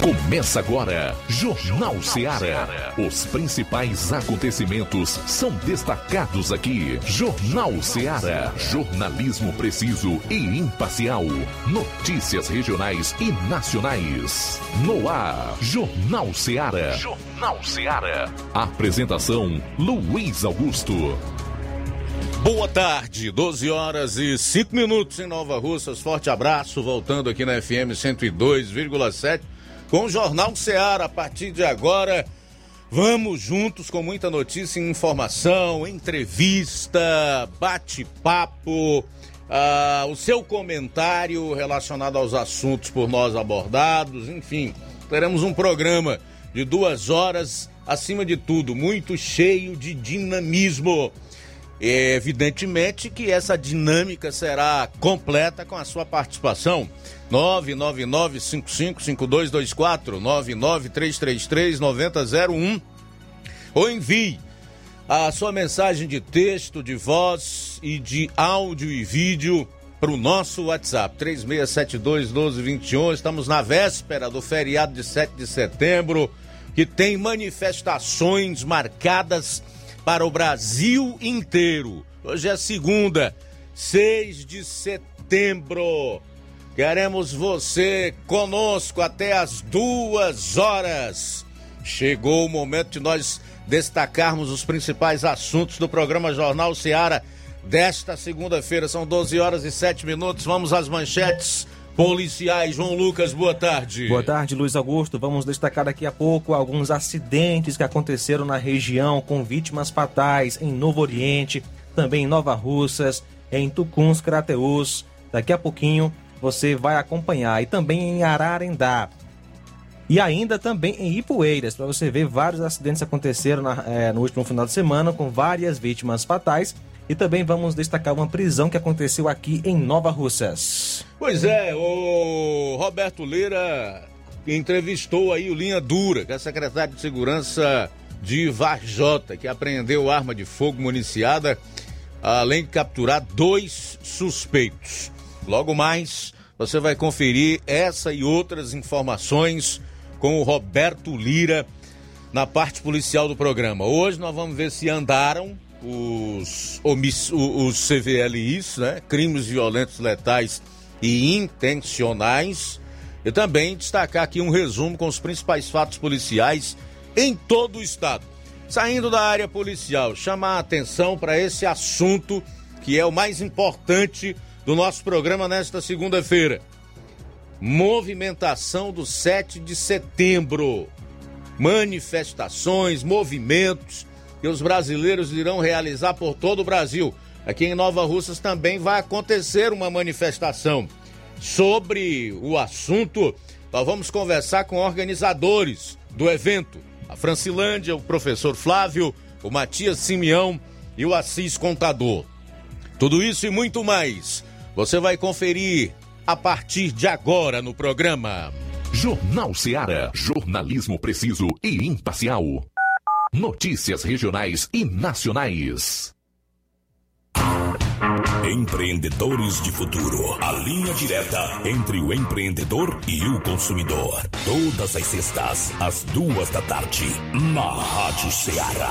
Começa agora, Jornal Seara. Os principais acontecimentos são destacados aqui. Jornal Seara. Jornalismo preciso e imparcial. Notícias regionais e nacionais. No ar, Jornal Seara. Jornal Seara. Apresentação: Luiz Augusto. Boa tarde, 12 horas e 5 minutos em Nova Russas. Forte abraço, voltando aqui na FM 102,7 com o Jornal Ceará. A partir de agora, vamos juntos com muita notícia e informação, entrevista, bate-papo, uh, o seu comentário relacionado aos assuntos por nós abordados, enfim, teremos um programa de duas horas, acima de tudo, muito cheio de dinamismo. É evidentemente que essa dinâmica será completa com a sua participação. 999-555224, 99333-9001 ou envie a sua mensagem de texto, de voz e de áudio e vídeo para o nosso WhatsApp, 3672-1221. Estamos na véspera do feriado de 7 de setembro, que tem manifestações marcadas para o Brasil inteiro. Hoje é segunda, 6 de setembro. Queremos você conosco até as duas horas. Chegou o momento de nós destacarmos os principais assuntos do programa Jornal Seara desta segunda-feira. São 12 horas e 7 minutos. Vamos às manchetes policiais. João Lucas, boa tarde. Boa tarde, Luiz Augusto. Vamos destacar daqui a pouco alguns acidentes que aconteceram na região com vítimas fatais em Novo Oriente, também em Nova Russas, em Tucuns, Crateus. Daqui a pouquinho você vai acompanhar. E também em Ararendá. E ainda também em Ipueiras, para você ver vários acidentes aconteceram na, é, no último final de semana com várias vítimas fatais e também vamos destacar uma prisão que aconteceu aqui em Nova Russas. Pois é, o Roberto Leira entrevistou aí o Linha Dura, que é secretário de Segurança de Varjota, que apreendeu arma de fogo municiada, além de capturar dois suspeitos. Logo mais, você vai conferir essa e outras informações com o Roberto Lira na parte policial do programa. Hoje nós vamos ver se andaram os, omiss, os CVLIs, né? crimes violentos letais e intencionais. E também destacar aqui um resumo com os principais fatos policiais em todo o estado. Saindo da área policial, chamar a atenção para esse assunto que é o mais importante do nosso programa nesta segunda-feira. Movimentação do 7 de setembro. Manifestações, movimentos que os brasileiros irão realizar por todo o Brasil. Aqui em Nova Russas também vai acontecer uma manifestação. Sobre o assunto, nós vamos conversar com organizadores do evento. A Francilândia, o professor Flávio, o Matias Simeão e o Assis Contador. Tudo isso e muito mais você vai conferir a partir de agora no programa. Jornal Seara. Jornalismo preciso e imparcial. Notícias regionais e nacionais. Empreendedores de Futuro. A linha direta entre o empreendedor e o consumidor. Todas as sextas, às duas da tarde, na Rádio Ceará.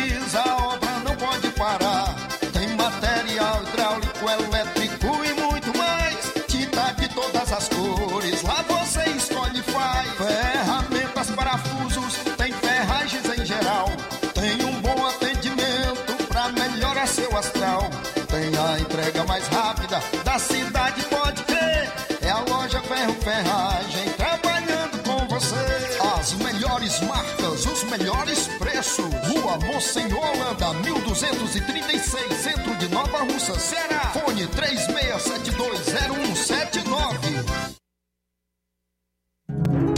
da cidade, pode crer. É a loja Ferro Ferragem trabalhando com você. As melhores marcas, os melhores preços. Rua Monsenhor Holanda, 1236, centro de Nova Russa, Ceará. Fone 36720179.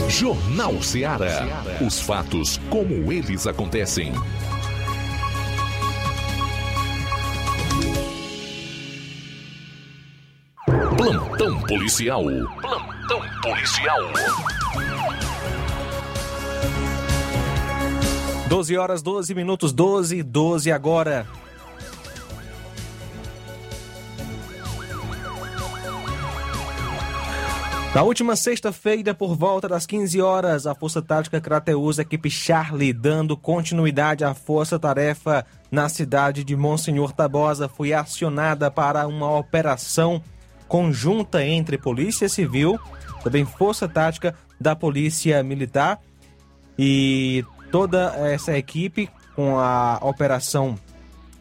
Jornal Ceará. Os fatos como eles acontecem. Plantão policial. Plantão policial. 12 horas, 12 minutos, 12 12 agora. Na última sexta-feira, por volta das 15 horas, a Força Tática Crateus, equipe Charlie, dando continuidade à força-tarefa na cidade de Monsenhor Tabosa, foi acionada para uma operação conjunta entre Polícia Civil, também Força Tática da Polícia Militar e toda essa equipe com a operação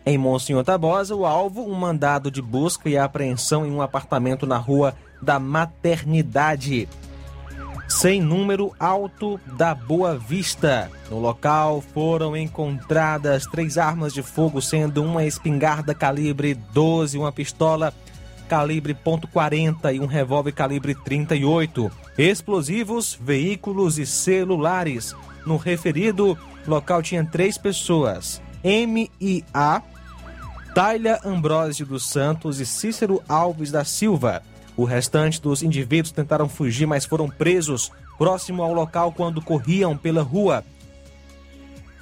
em Monsenhor Tabosa, o alvo, um mandado de busca e apreensão em um apartamento na rua da Maternidade, sem número alto da Boa Vista. No local foram encontradas três armas de fogo, sendo uma espingarda calibre 12, uma pistola calibre .40 e um revólver calibre 38, explosivos, veículos e celulares. No referido local tinha três pessoas: M e A, Tailha Ambrósio dos Santos e Cícero Alves da Silva. O restante dos indivíduos tentaram fugir, mas foram presos próximo ao local quando corriam pela rua.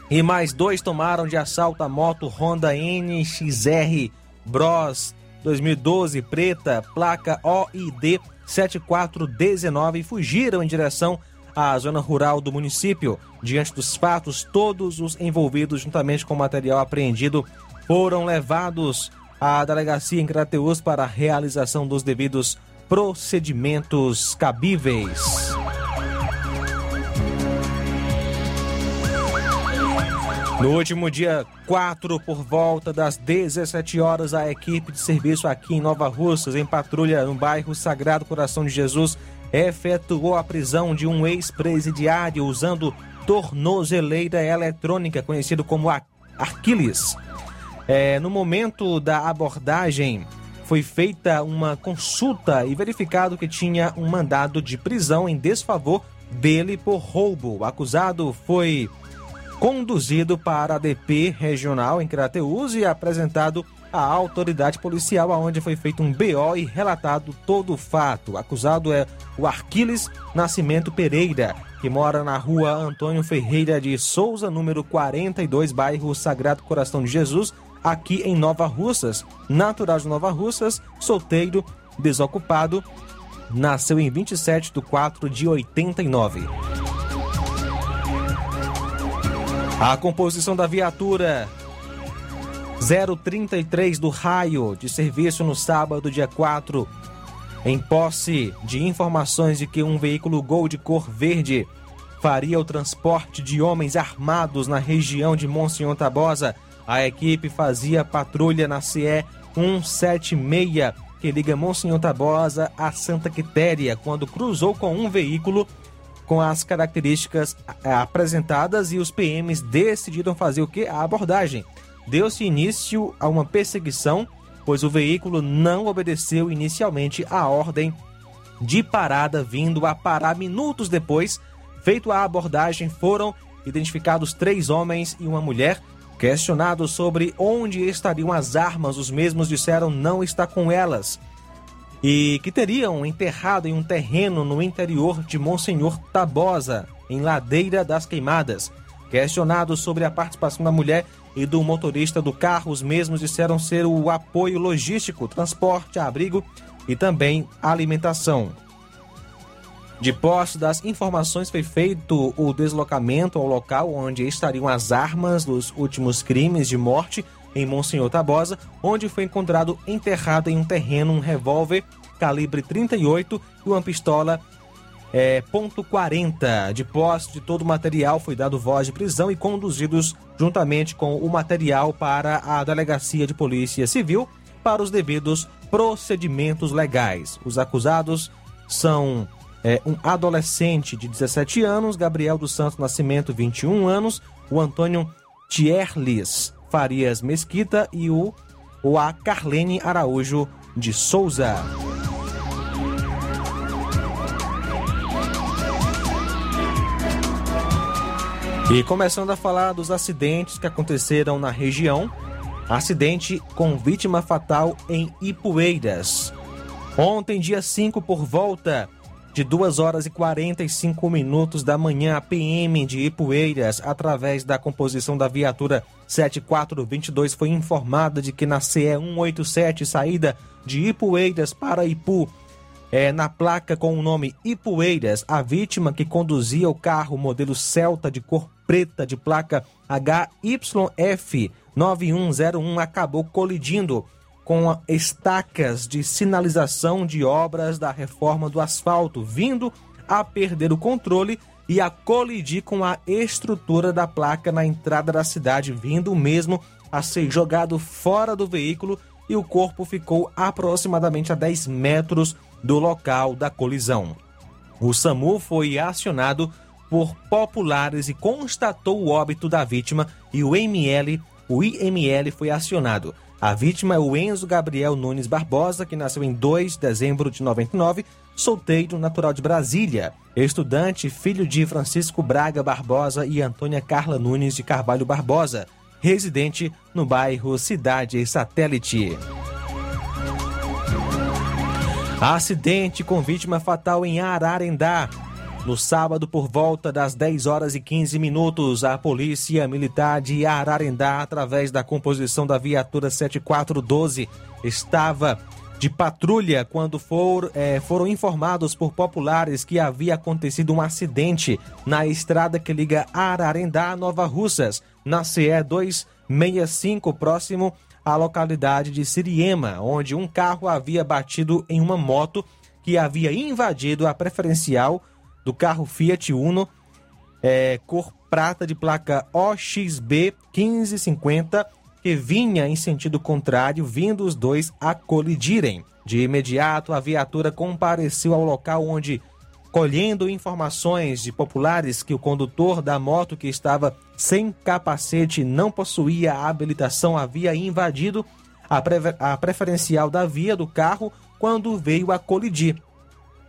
E mais dois tomaram de assalto a moto Honda NXR Bros 2012 preta, placa OID 7419 e fugiram em direção à zona rural do município. Diante dos fatos, todos os envolvidos, juntamente com o material apreendido, foram levados à delegacia em Crateus para a realização dos devidos procedimentos cabíveis. No último dia 4, por volta das 17 horas, a equipe de serviço aqui em Nova Russas, em patrulha no bairro Sagrado Coração de Jesus, efetuou a prisão de um ex-presidiário usando tornozeleira eletrônica, conhecido como Arquiles. É, no momento da abordagem, foi feita uma consulta e verificado que tinha um mandado de prisão em desfavor dele por roubo. O acusado foi conduzido para a DP regional em Crateús e apresentado à autoridade policial, onde foi feito um BO e relatado todo o fato. O acusado é o Arquiles Nascimento Pereira, que mora na rua Antônio Ferreira de Souza, número 42, bairro Sagrado Coração de Jesus, aqui em Nova Russas. Natural de Nova Russas, solteiro, desocupado, nasceu em 27 de 4 de 89. A composição da viatura 033 do raio de serviço no sábado, dia 4 em posse de informações de que um veículo Gol de cor verde faria o transporte de homens armados na região de Monsenhor Tabosa, a equipe fazia patrulha na CE 176, que liga Monsenhor Tabosa a Santa Quitéria, quando cruzou com um veículo com as características eh, apresentadas e os PMs decidiram fazer o que? A abordagem. Deu-se início a uma perseguição, pois o veículo não obedeceu inicialmente a ordem de parada, vindo a parar minutos depois. Feito a abordagem, foram identificados três homens e uma mulher. Questionados sobre onde estariam as armas, os mesmos disseram não estar com elas e que teriam enterrado em um terreno no interior de Monsenhor Tabosa, em Ladeira das Queimadas. Questionados sobre a participação da mulher e do motorista do carro, os mesmos disseram ser o apoio logístico, transporte, abrigo e também alimentação. De posse das informações, foi feito o deslocamento ao local onde estariam as armas dos últimos crimes de morte em Monsenhor Tabosa, onde foi encontrado enterrado em um terreno um revólver calibre 38 e uma pistola é, ponto .40. De posse de todo o material foi dado voz de prisão e conduzidos juntamente com o material para a Delegacia de Polícia Civil para os devidos procedimentos legais. Os acusados são é, um adolescente de 17 anos, Gabriel dos Santos Nascimento, 21 anos, o Antônio Tierlis Farias Mesquita e o, o a Carlene Araújo de Souza. E começando a falar dos acidentes que aconteceram na região. Acidente com vítima fatal em Ipueiras. Ontem, dia 5, por volta de 2 horas e 45 minutos da manhã, a PM de Ipueiras, através da composição da viatura 7422, foi informada de que na CE 187, saída de Ipueiras para Ipu, é, na placa com o nome Ipueiras, a vítima que conduzia o carro modelo Celta de cor preta de placa HYF 9101 acabou colidindo com estacas de sinalização de obras da reforma do asfalto, vindo a perder o controle e a colidir com a estrutura da placa na entrada da cidade, vindo mesmo a ser jogado fora do veículo e o corpo ficou aproximadamente a 10 metros do local da colisão. O SAMU foi acionado por populares e constatou o óbito da vítima e o ML, o IML foi acionado. A vítima é o Enzo Gabriel Nunes Barbosa, que nasceu em 2 de dezembro de 99, solteiro natural de Brasília, estudante, filho de Francisco Braga Barbosa e Antônia Carla Nunes de Carvalho Barbosa, residente no bairro Cidade Satélite. Acidente com vítima fatal em Ararendá. No sábado, por volta das 10 horas e 15 minutos, a Polícia Militar de Ararendá, através da composição da viatura 7412, estava de patrulha quando for, é, foram informados por populares que havia acontecido um acidente na estrada que liga Ararendá a Nova Russas, na CE 265, próximo à localidade de Siriema, onde um carro havia batido em uma moto que havia invadido a preferencial do carro Fiat Uno, é, cor prata de placa OXB 1550, que vinha em sentido contrário, vindo os dois a colidirem. De imediato, a viatura compareceu ao local onde colhendo informações de populares que o condutor da moto que estava sem capacete não possuía a habilitação havia invadido a, a preferencial da via do carro quando veio a colidir.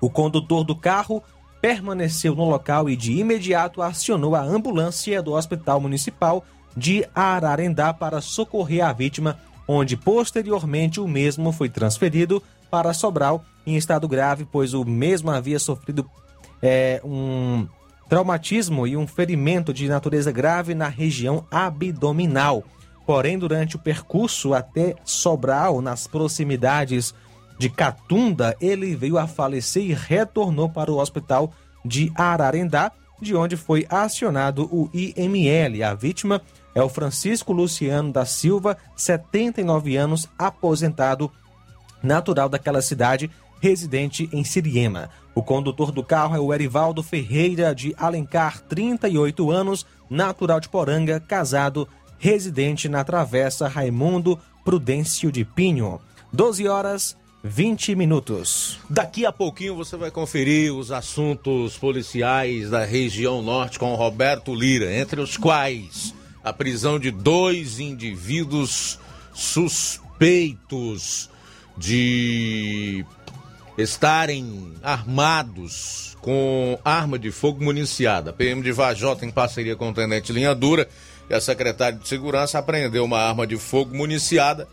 O condutor do carro permaneceu no local e de imediato acionou a ambulância do Hospital Municipal de Ararendá para socorrer a vítima, onde posteriormente o mesmo foi transferido para Sobral em estado grave, pois o mesmo havia sofrido é, um traumatismo e um ferimento de natureza grave na região abdominal. Porém, durante o percurso até Sobral, nas proximidades de Catunda, ele veio a falecer e retornou para o hospital de Ararendá, de onde foi acionado o IML. A vítima é o Francisco Luciano da Silva, 79 anos, aposentado, natural daquela cidade, residente em Siriema. O condutor do carro é o Erivaldo Ferreira de Alencar, 38 anos, natural de Poranga, casado, residente na Travessa Raimundo Prudêncio de Pinho. 12 horas 20 minutos. Daqui a pouquinho você vai conferir os assuntos policiais da região norte com Roberto Lira, entre os quais a prisão de dois indivíduos suspeitos de estarem armados com arma de fogo municiada. A PM de Vajota, em parceria com o Tenente Linha Dura e a Secretária de Segurança, apreendeu uma arma de fogo municiada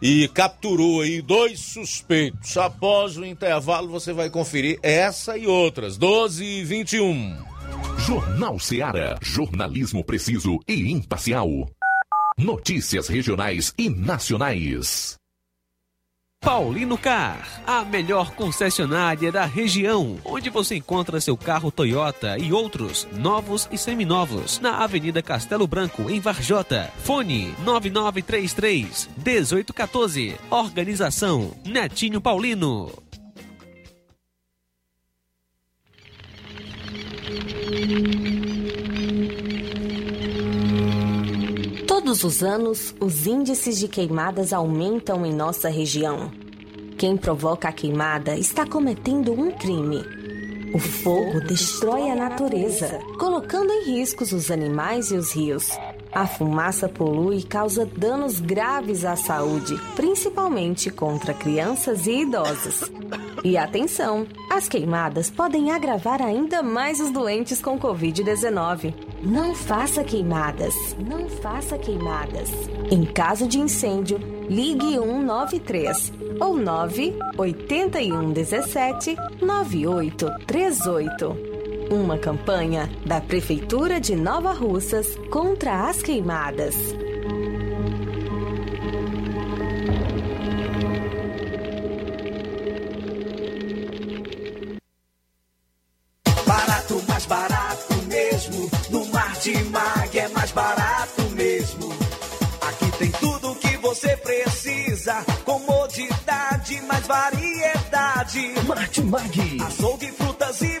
e capturou aí dois suspeitos. Após o intervalo, você vai conferir essa e outras. 12 e 21. Jornal Seara. Jornalismo preciso e imparcial. Notícias regionais e nacionais. Paulino Car, a melhor concessionária da região, onde você encontra seu carro Toyota e outros novos e seminovos, na Avenida Castelo Branco, em Varjota. Fone 9933 1814. Organização Netinho Paulino. Todos os anos, os índices de queimadas aumentam em nossa região. Quem provoca a queimada está cometendo um crime. O fogo destrói a natureza, colocando em riscos os animais e os rios. A fumaça polui e causa danos graves à saúde, principalmente contra crianças e idosos. E atenção, as queimadas podem agravar ainda mais os doentes com Covid-19. Não faça queimadas, não faça queimadas. Em caso de incêndio, ligue 193 ou 981 17 9838. Uma campanha da Prefeitura de Nova Russas contra as queimadas. Barato, mais barato mesmo. No Martimag é mais barato mesmo. Aqui tem tudo o que você precisa. Comodidade, mais variedade. Martimag. Açougue, frutas e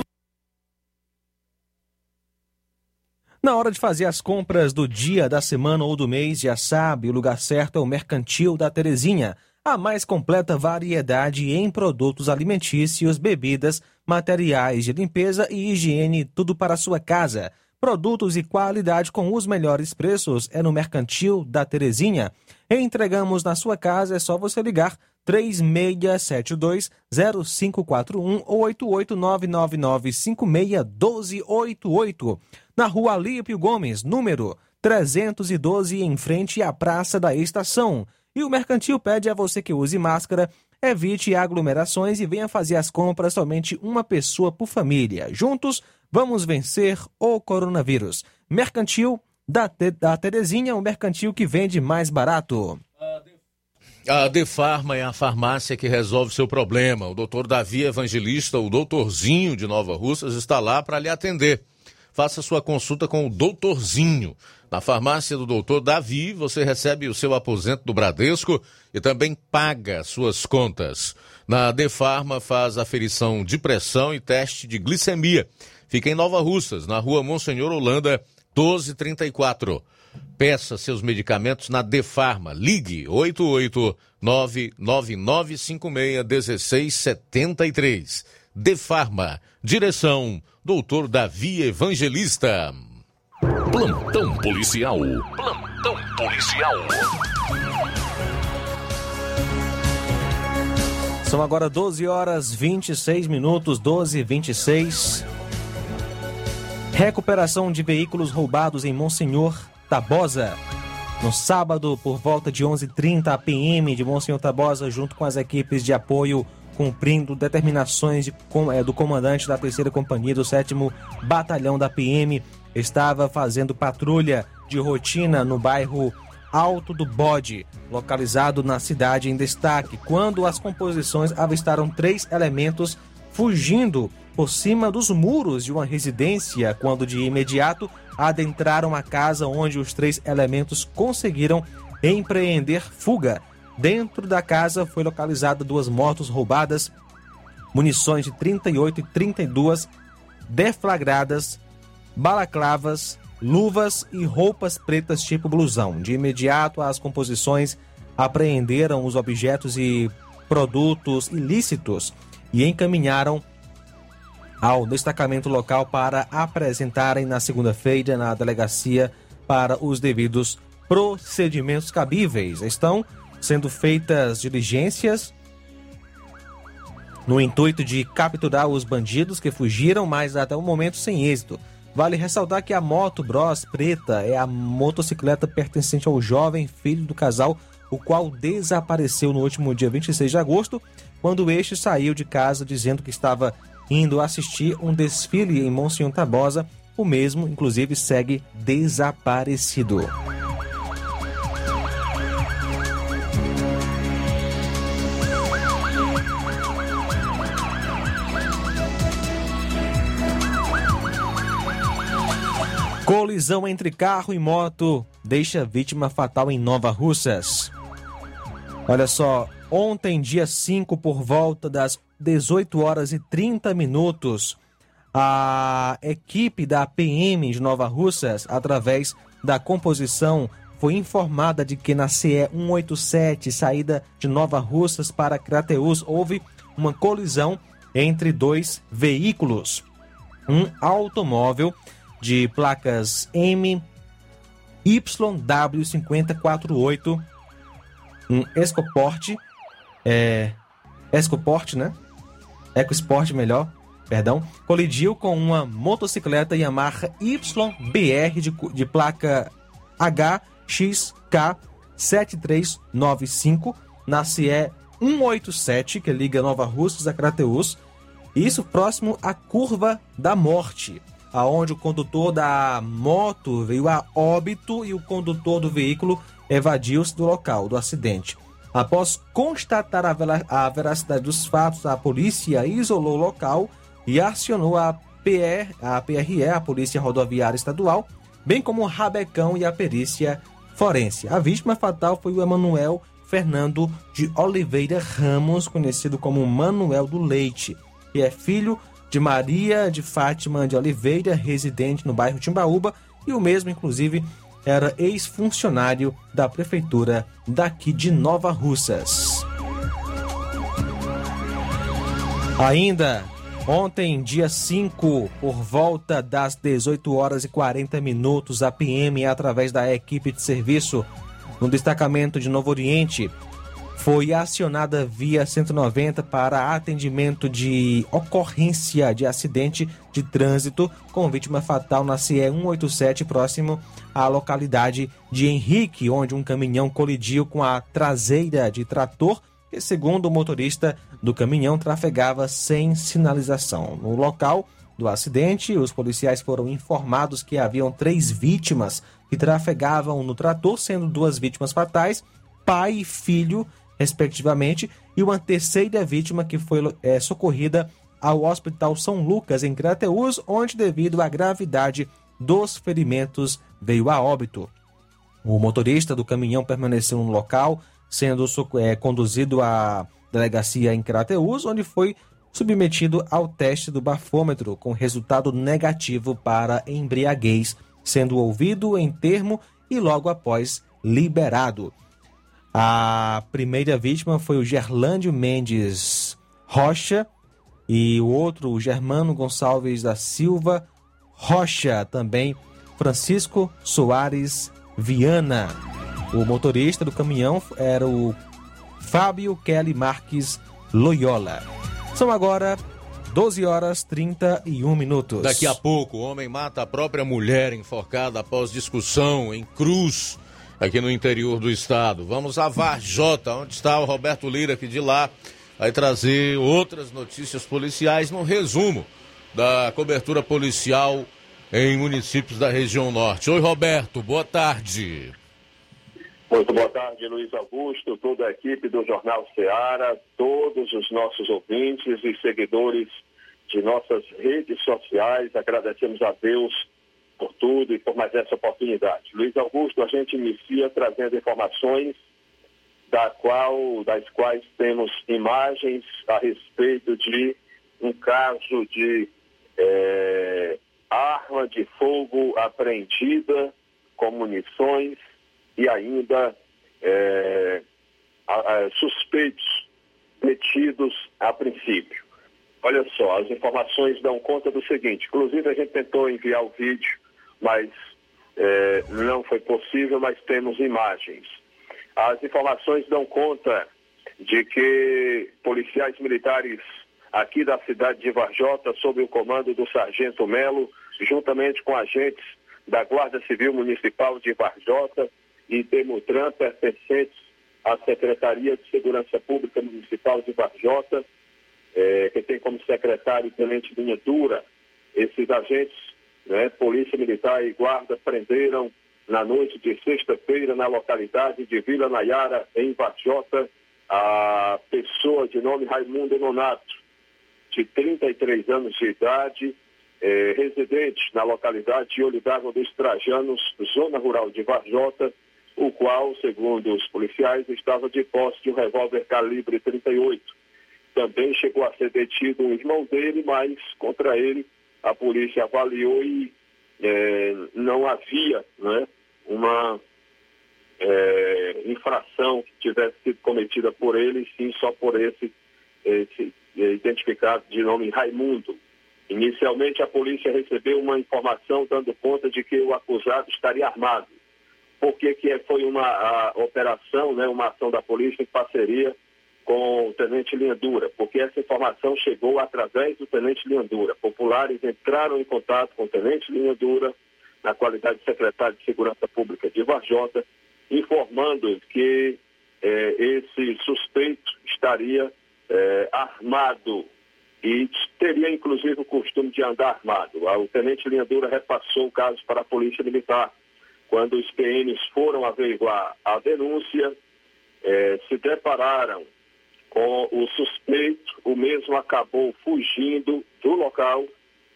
Na hora de fazer as compras do dia, da semana ou do mês, já sabe, o lugar certo é o Mercantil da Terezinha. A mais completa variedade em produtos alimentícios, bebidas, materiais de limpeza e higiene, tudo para a sua casa. Produtos e qualidade com os melhores preços é no Mercantil da Terezinha. Entregamos na sua casa, é só você ligar 3672-0541 ou 88999561288. Na rua Alípio Gomes, número 312, em frente à Praça da Estação. E o Mercantil pede a você que use máscara, evite aglomerações e venha fazer as compras somente uma pessoa por família. Juntos, vamos vencer o coronavírus. Mercantil da, Te da Terezinha, o mercantil que vende mais barato. A Defarma é a farmácia que resolve seu problema. O doutor Davi Evangelista, o doutorzinho de Nova Russas, está lá para lhe atender. Faça sua consulta com o doutorzinho. Na farmácia do doutor Davi, você recebe o seu aposento do Bradesco e também paga suas contas. Na Defarma, faz aferição de pressão e teste de glicemia. Fica em Nova Russas, na rua Monsenhor Holanda, 1234. Peça seus medicamentos na Defarma. Ligue 889-9956-1673. Defarma. Direção Doutor Davi Evangelista. Plantão policial. Plantão policial. São agora 12 horas 26 minutos, 12 e 26. Recuperação de veículos roubados em Monsenhor Tabosa. No sábado, por volta de 11h30, a PM de Monsenhor Tabosa, junto com as equipes de apoio, cumprindo determinações de, é, do comandante da terceira companhia do 7 Batalhão da PM, estava fazendo patrulha de rotina no bairro Alto do Bode, localizado na cidade em destaque, quando as composições avistaram três elementos fugindo por cima dos muros de uma residência, quando de imediato adentraram a casa onde os três elementos conseguiram empreender fuga. Dentro da casa foi localizada duas motos roubadas, munições de 38 e 32 deflagradas, balaclavas, luvas e roupas pretas tipo blusão. De imediato, as composições apreenderam os objetos e produtos ilícitos e encaminharam ao destacamento local para apresentarem na segunda-feira na delegacia para os devidos procedimentos cabíveis. Estão sendo feitas diligências no intuito de capturar os bandidos que fugiram, mas até o momento sem êxito. Vale ressaltar que a moto Bros preta é a motocicleta pertencente ao jovem filho do casal, o qual desapareceu no último dia 26 de agosto, quando este saiu de casa dizendo que estava indo assistir um desfile em Monsenhor Tabosa. O mesmo, inclusive, segue desaparecido. Colisão entre carro e moto deixa vítima fatal em Nova Russas. Olha só, ontem, dia 5, por volta das 18 horas e 30 minutos, a equipe da PM de Nova Russas, através da composição, foi informada de que na CE 187, saída de Nova Russas para Crateus, houve uma colisão entre dois veículos. Um automóvel de placas M YW5048, um Escoporte, é, Escoporte, né? EcoSport melhor, perdão, colidiu com uma motocicleta Yamaha YBR de, de placa HXK 7395 na CE 187, que liga Nova Russas a Crateus, isso próximo à Curva da Morte, aonde o condutor da moto veio a óbito e o condutor do veículo evadiu-se do local do acidente. Após constatar a, vera- a veracidade dos fatos, a polícia isolou o local e acionou a, PR, a PRE, a Polícia Rodoviária Estadual, bem como o Rabecão e a perícia forense. A vítima fatal foi o Emanuel Fernando de Oliveira Ramos, conhecido como Manuel do Leite, que é filho de Maria de Fátima de Oliveira, residente no bairro Timbaúba, e o mesmo, inclusive, era ex-funcionário da prefeitura daqui de Nova Russas. Ainda ontem, dia 5, por volta das 18 horas e 40 minutos, a PM, através da equipe de serviço no destacamento de Novo Oriente, foi acionada via 190 para atendimento de ocorrência de acidente de trânsito com vítima fatal na CE 187, próximo à localidade de Henrique, onde um caminhão colidiu com a traseira de trator que, segundo o motorista do caminhão, trafegava sem sinalização. No local do acidente, os policiais foram informados que haviam três vítimas que trafegavam no trator, sendo duas vítimas fatais, pai e filho, respectivamente, e uma terceira vítima que foi é, socorrida ao Hospital São Lucas, em Crateús, onde, devido à gravidade dos ferimentos, veio a óbito. O motorista do caminhão permaneceu no local, sendo é, conduzido à delegacia em Crateús, onde foi submetido ao teste do bafômetro, com resultado negativo para embriaguez, sendo ouvido em termo e logo após liberado. A primeira vítima foi o Gerlândio Mendes Rocha e o outro, o Germano Gonçalves da Silva Rocha, também Francisco Soares Viana. O motorista do caminhão era o Fábio Kelly Marques Loyola. São agora 12 horas 31 minutos. Daqui a pouco, o homem mata a própria mulher enforcada após discussão em Cruz, aqui no interior do estado. Vamos a Varjota, onde está o Roberto Lira, que de lá vai trazer outras notícias policiais no resumo da cobertura policial em municípios da região norte. Oi, Roberto, boa tarde. Muito boa tarde, Luiz Augusto, toda a equipe do Jornal Ceará, todos os nossos ouvintes e seguidores de nossas redes sociais. Agradecemos a Deus por tudo e por mais essa oportunidade. Luiz Augusto, a gente inicia trazendo informações da qual, das quais temos imagens a respeito de um caso de é, arma de fogo apreendida com munições e ainda é, a, a, suspeitos detidos a princípio. Olha só, as informações dão conta do seguinte, inclusive a gente tentou enviar o vídeo, mas é, não foi possível, mas temos imagens. As informações dão conta de que policiais militares aqui da cidade de Varjota, sob o comando do Sargento Melo, juntamente com agentes da Guarda Civil Municipal de Varjota, e Demutran pertencentes à Secretaria de Segurança Pública Municipal de Varjota, é, que tem como secretário o Tenente Linha Dura. Esses agentes, né, Polícia Militar e Guarda, prenderam na noite de sexta-feira na localidade de Vila Nayara, em Varjota, a pessoa de nome Raimundo Nonato, de 33 anos de idade, é, residente na localidade de dos Trajanos, zona rural de Varjota, o qual, segundo os policiais, estava de posse de um revólver calibre 38. Também chegou a ser detido um irmão dele, mas contra ele a polícia avaliou e é, não havia né, uma é, infração que tivesse sido cometida por ele, sim só por esse, esse identificado de nome Raimundo. Inicialmente a polícia recebeu uma informação dando conta de que o acusado estaria armado. Porque que foi uma operação, né, uma ação da polícia em parceria com o Tenente Linhandura, porque essa informação chegou através do Tenente Linhandura. Populares entraram em contato com o Tenente Linhandura, na qualidade de secretário de Segurança Pública de Varjota, informando que eh, esse suspeito estaria eh, armado e teria inclusive o costume de andar armado. O Tenente Linhandura repassou o caso para a Polícia Militar quando os PMs foram averiguar a denúncia, eh, se depararam com o suspeito, o mesmo acabou fugindo do local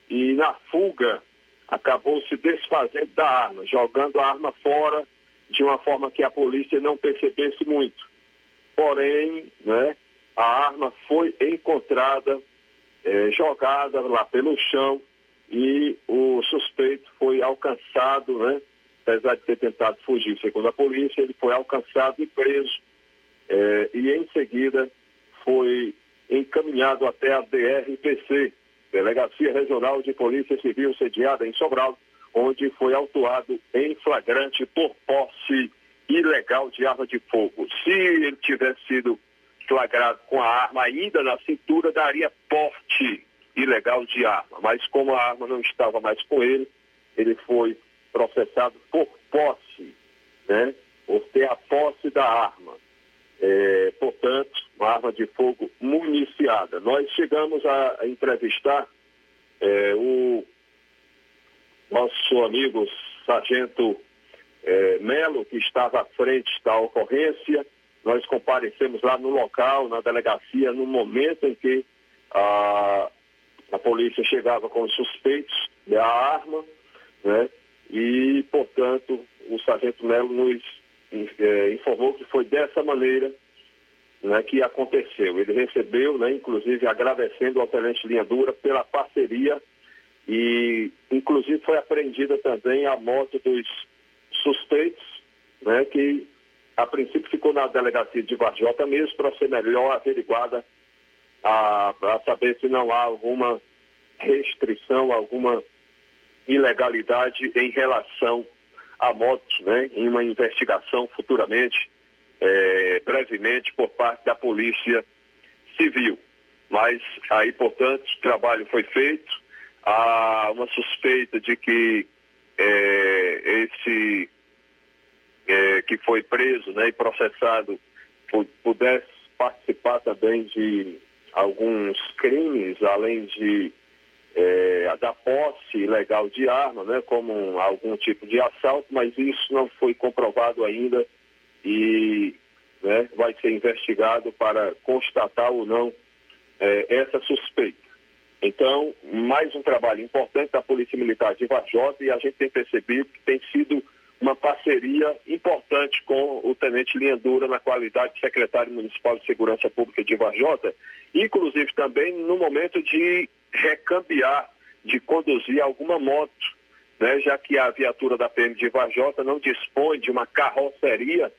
e na fuga acabou se desfazendo da arma, jogando a arma fora de uma forma que a polícia não percebesse muito. Porém, né, a arma foi encontrada, eh, jogada lá pelo chão e o suspeito foi alcançado, né? Apesar de ter tentado fugir, segundo a polícia, ele foi alcançado e preso. Eh, e em seguida foi encaminhado até a DRPC, Delegacia Regional de Polícia Civil, sediada em Sobral, onde foi autuado em flagrante por posse ilegal de arma de fogo. Se ele tivesse sido flagrado com a arma ainda na cintura, daria porte ilegal de arma. Mas como a arma não estava mais com ele, ele foi processado por posse, né? Por ter a posse da arma. É, portanto, uma arma de fogo municiada. Nós chegamos a, entrevistar é, o nosso amigo Sargento é, Melo, que estava à frente da ocorrência. Nós comparecemos lá no local, na delegacia, no momento em que a, a polícia chegava com os suspeitos da arma, né? E, portanto, o Sargento Melo nos é, informou que foi dessa maneira né, que aconteceu. Ele recebeu, né, inclusive agradecendo ao Tenente Linha Dura pela parceria e, inclusive, foi apreendida também a moto dos suspeitos, né, que a princípio ficou na delegacia de Varjota mesmo para ser melhor averiguada, para saber se não há alguma restrição, alguma ilegalidade em relação à moto, né, em uma investigação futuramente é, brevemente por parte da Polícia Civil. Mas aí, portanto, o trabalho foi feito. Há uma suspeita de que é, esse é, que foi preso né, e processado pudesse participar também de alguns crimes, além de é, da posse ilegal de arma, né, como algum tipo de assalto, mas isso não foi comprovado ainda e né, vai ser investigado para constatar ou não é, essa suspeita. Então, mais um trabalho importante da Polícia Militar de Vajota e a gente tem percebido que tem sido uma parceria importante com o Tenente Linha na qualidade de secretário municipal de Segurança Pública de Vajota, inclusive também no momento de recambiar, de conduzir alguma moto, né, já que a viatura da PM de Vajota não dispõe de uma carroceria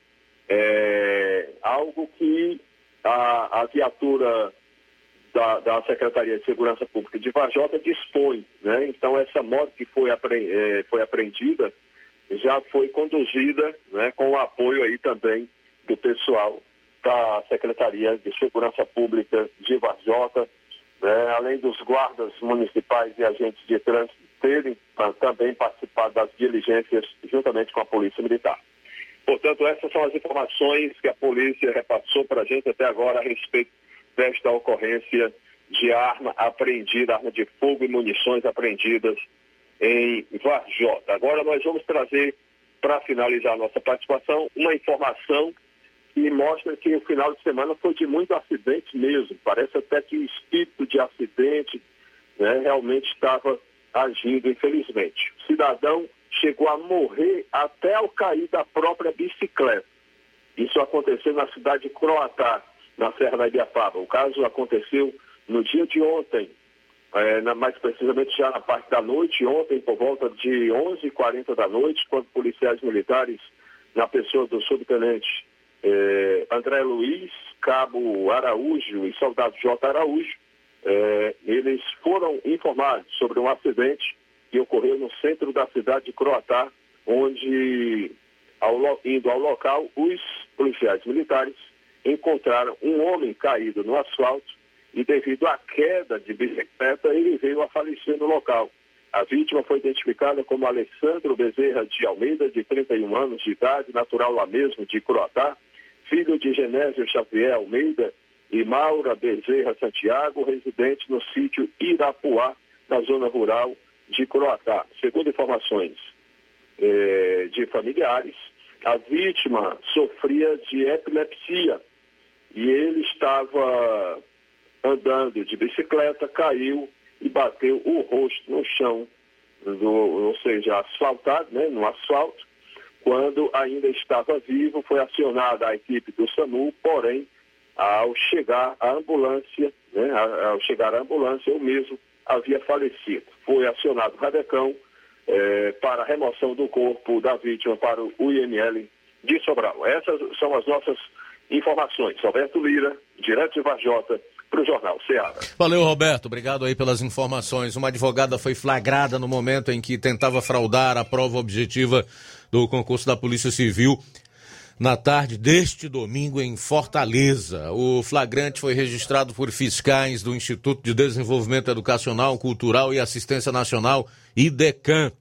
é, algo que a, a viatura da, da, Secretaria de Segurança Pública de Vajota dispõe. Né? Então, essa moto que foi, apre, é, foi apreendida já foi conduzida né, com o apoio aí também do pessoal da Secretaria de Segurança Pública de Vajota, né, além dos guardas municipais e agentes de trânsito terem também participado das diligências juntamente com a Polícia Militar. Portanto, essas são as informações que a polícia repassou para a gente até agora a respeito desta ocorrência de arma apreendida, arma de fogo e munições apreendidas em Varjota. Agora nós vamos trazer, para finalizar a nossa participação, uma informação que mostra que o final de semana foi de muito acidente mesmo. Parece até que o espírito de acidente né, realmente estava agindo, infelizmente. O cidadão chegou a morrer até ao cair da própria bicicleta. Isso aconteceu na cidade de Croatá, na Serra da Ibiapaba. O caso aconteceu no dia de ontem, é, na, mais precisamente já na parte da noite, ontem por volta de 11h40 da noite, quando policiais militares, na pessoa do subtenente é, André Luiz, Cabo Araújo e soldado J. Araújo, é, eles foram informados sobre um acidente que ocorreu no centro da cidade de Croatá, onde, ao, indo ao local, os policiais militares encontraram um homem caído no asfalto e, devido à queda de bicicleta, ele veio a falecer no local. A vítima foi identificada como Alessandro Bezerra de Almeida, de 31 anos de idade, natural lá mesmo de Croatá, filho de Genésio Xavier Almeida e Maura Bezerra Santiago, residente no sítio Irapuá, na zona rural de Croatá. Segundo informações eh, de familiares. A vítima sofria de epilepsia e ele estava andando de bicicleta, caiu e bateu o rosto no chão, do, ou seja, asfaltado, né, no asfalto. Quando ainda estava vivo, foi acionada a equipe do SAMU, porém, ao chegar a ambulância, né, ao chegar a ambulância, o mesmo havia falecido. Foi acionado o Radecão eh, para a remoção do corpo da vítima para o IML de Sobral. Essas são as nossas informações. Roberto Lira, direto de Varjota, para o Jornal Ceará. Valeu, Roberto. Obrigado aí pelas informações. Uma advogada foi flagrada no momento em que tentava fraudar a prova objetiva do concurso da Polícia Civil na tarde deste domingo em Fortaleza. O flagrante foi registrado por fiscais do Instituto de Desenvolvimento Educacional, Cultural e Assistência Nacional, IDECAM,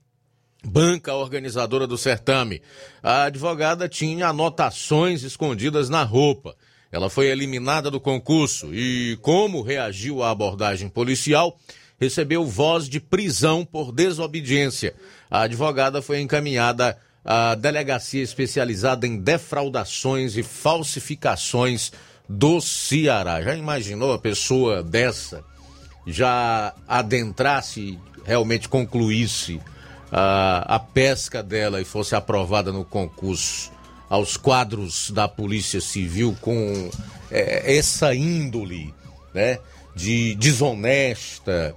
banca organizadora do certame. A advogada tinha anotações escondidas na roupa. Ela foi eliminada do concurso e, como reagiu à abordagem policial, recebeu voz de prisão por desobediência. A advogada foi encaminhada à delegacia especializada em defraudações e falsificações do Ceará. Já imaginou a pessoa dessa já adentrasse, realmente concluísse a, a pesca dela e fosse aprovada no concurso? Aos quadros da Polícia Civil com é, essa índole, né, de desonesta,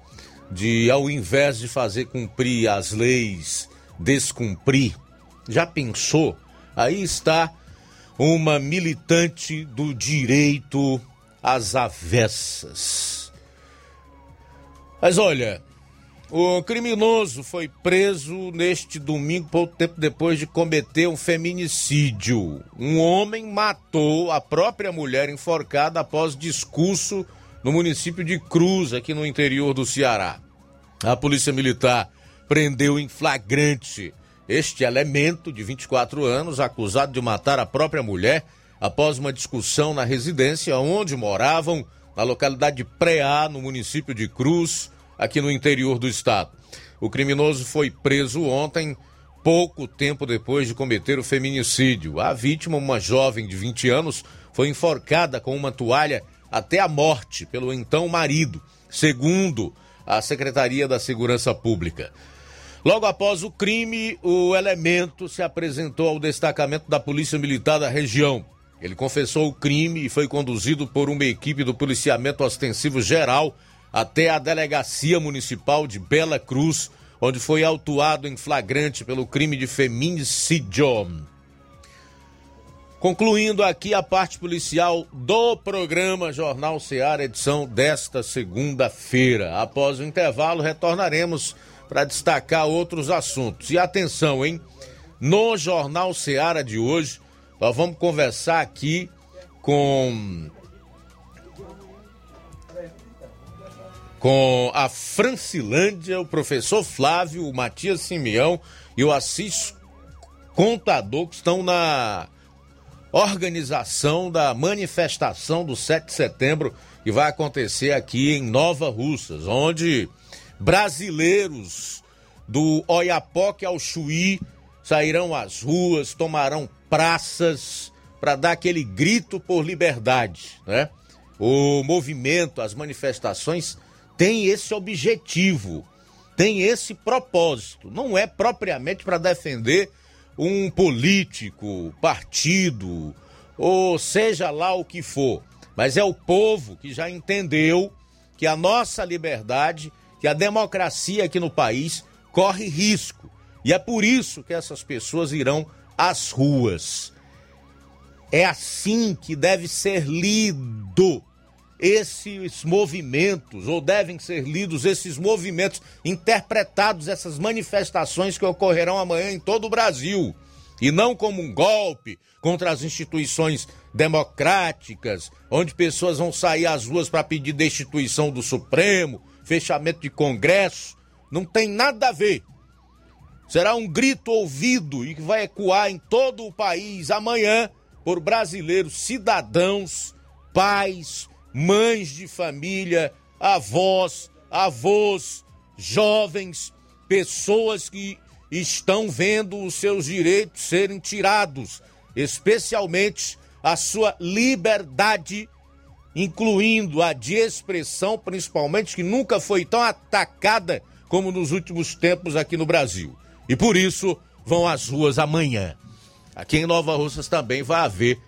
de ao invés de fazer cumprir as leis, descumprir. Já pensou? Aí está uma militante do direito às avessas. Mas olha, o criminoso foi preso neste domingo, pouco tempo depois de cometer um feminicídio. Um homem matou a própria mulher enforcada após discurso no município de Cruz, aqui no interior do Ceará. A polícia militar prendeu em flagrante este elemento de 24 anos, acusado de matar a própria mulher após uma discussão na residência onde moravam, na localidade de Preá, no município de Cruz aqui no interior do estado. O criminoso foi preso ontem, pouco tempo depois de cometer o feminicídio. A vítima, uma jovem de 20 anos, foi enforcada com uma toalha até a morte pelo então marido, segundo a Secretaria da Segurança Pública. Logo após o crime, o elemento se apresentou ao destacamento da Polícia Militar da região. Ele confessou o crime e foi conduzido por uma equipe do Policiamento Ostensivo Geral até a Delegacia Municipal de Bela Cruz, onde foi autuado em flagrante pelo crime de feminicídio. Concluindo aqui a parte policial do programa Jornal Seara, edição desta segunda-feira. Após o intervalo, retornaremos para destacar outros assuntos. E atenção, hein? No Jornal Seara de hoje, nós vamos conversar aqui com com a Francilândia, o professor Flávio, o Matias Simeão e o Assis Contador, que estão na organização da manifestação do 7 de setembro, que vai acontecer aqui em Nova Russas, onde brasileiros do Oiapoque ao Chuí sairão às ruas, tomarão praças para dar aquele grito por liberdade, né? O movimento, as manifestações tem esse objetivo, tem esse propósito. Não é propriamente para defender um político, partido, ou seja lá o que for, mas é o povo que já entendeu que a nossa liberdade, que a democracia aqui no país corre risco. E é por isso que essas pessoas irão às ruas. É assim que deve ser lido esses movimentos, ou devem ser lidos esses movimentos, interpretados essas manifestações que ocorrerão amanhã em todo o Brasil, e não como um golpe contra as instituições democráticas, onde pessoas vão sair às ruas para pedir destituição do Supremo, fechamento de Congresso, não tem nada a ver. Será um grito ouvido e que vai ecoar em todo o país amanhã por brasileiros, cidadãos, pais, mães de família, avós, avós, jovens, pessoas que estão vendo os seus direitos serem tirados, especialmente a sua liberdade, incluindo a de expressão, principalmente, que nunca foi tão atacada como nos últimos tempos aqui no Brasil. E por isso vão às ruas amanhã. Aqui em Nova Russas também vai haver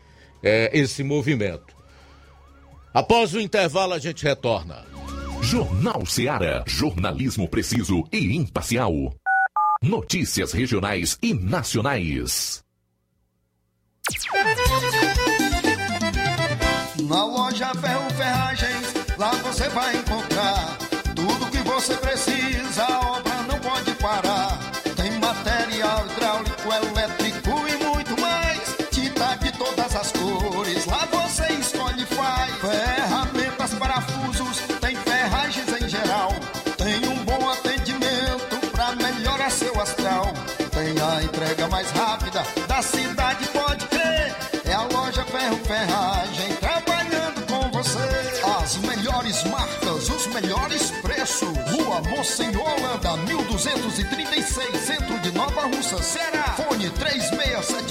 é, esse movimento. Após o intervalo, a gente retorna. Jornal Seara. Jornalismo preciso e imparcial. Notícias regionais e nacionais. Na loja Ferro Ferragens, lá você vai Rua Monsenhor Holanda, 1236, centro de Nova Russa, Ceará. Fone 36720179.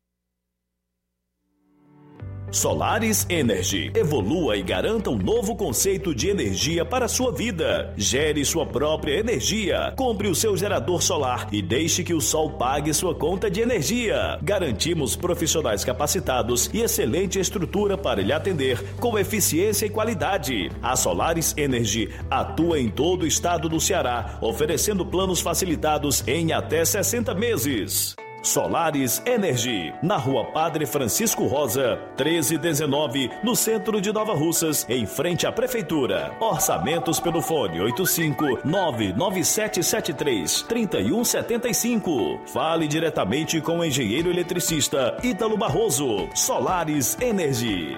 Solaris Energy. Evolua e garanta um novo conceito de energia para a sua vida. Gere sua própria energia. Compre o seu gerador solar e deixe que o sol pague sua conta de energia. Garantimos profissionais capacitados e excelente estrutura para lhe atender com eficiência e qualidade. A Solaris Energy atua em todo o estado do Ceará, oferecendo planos facilitados em até 60 meses. Solares Energy, na rua Padre Francisco Rosa, 1319, no centro de Nova Russas, em frente à Prefeitura. Orçamentos pelo fone 85 99773 3175. Fale diretamente com o engenheiro eletricista Ítalo Barroso. Solares Energy.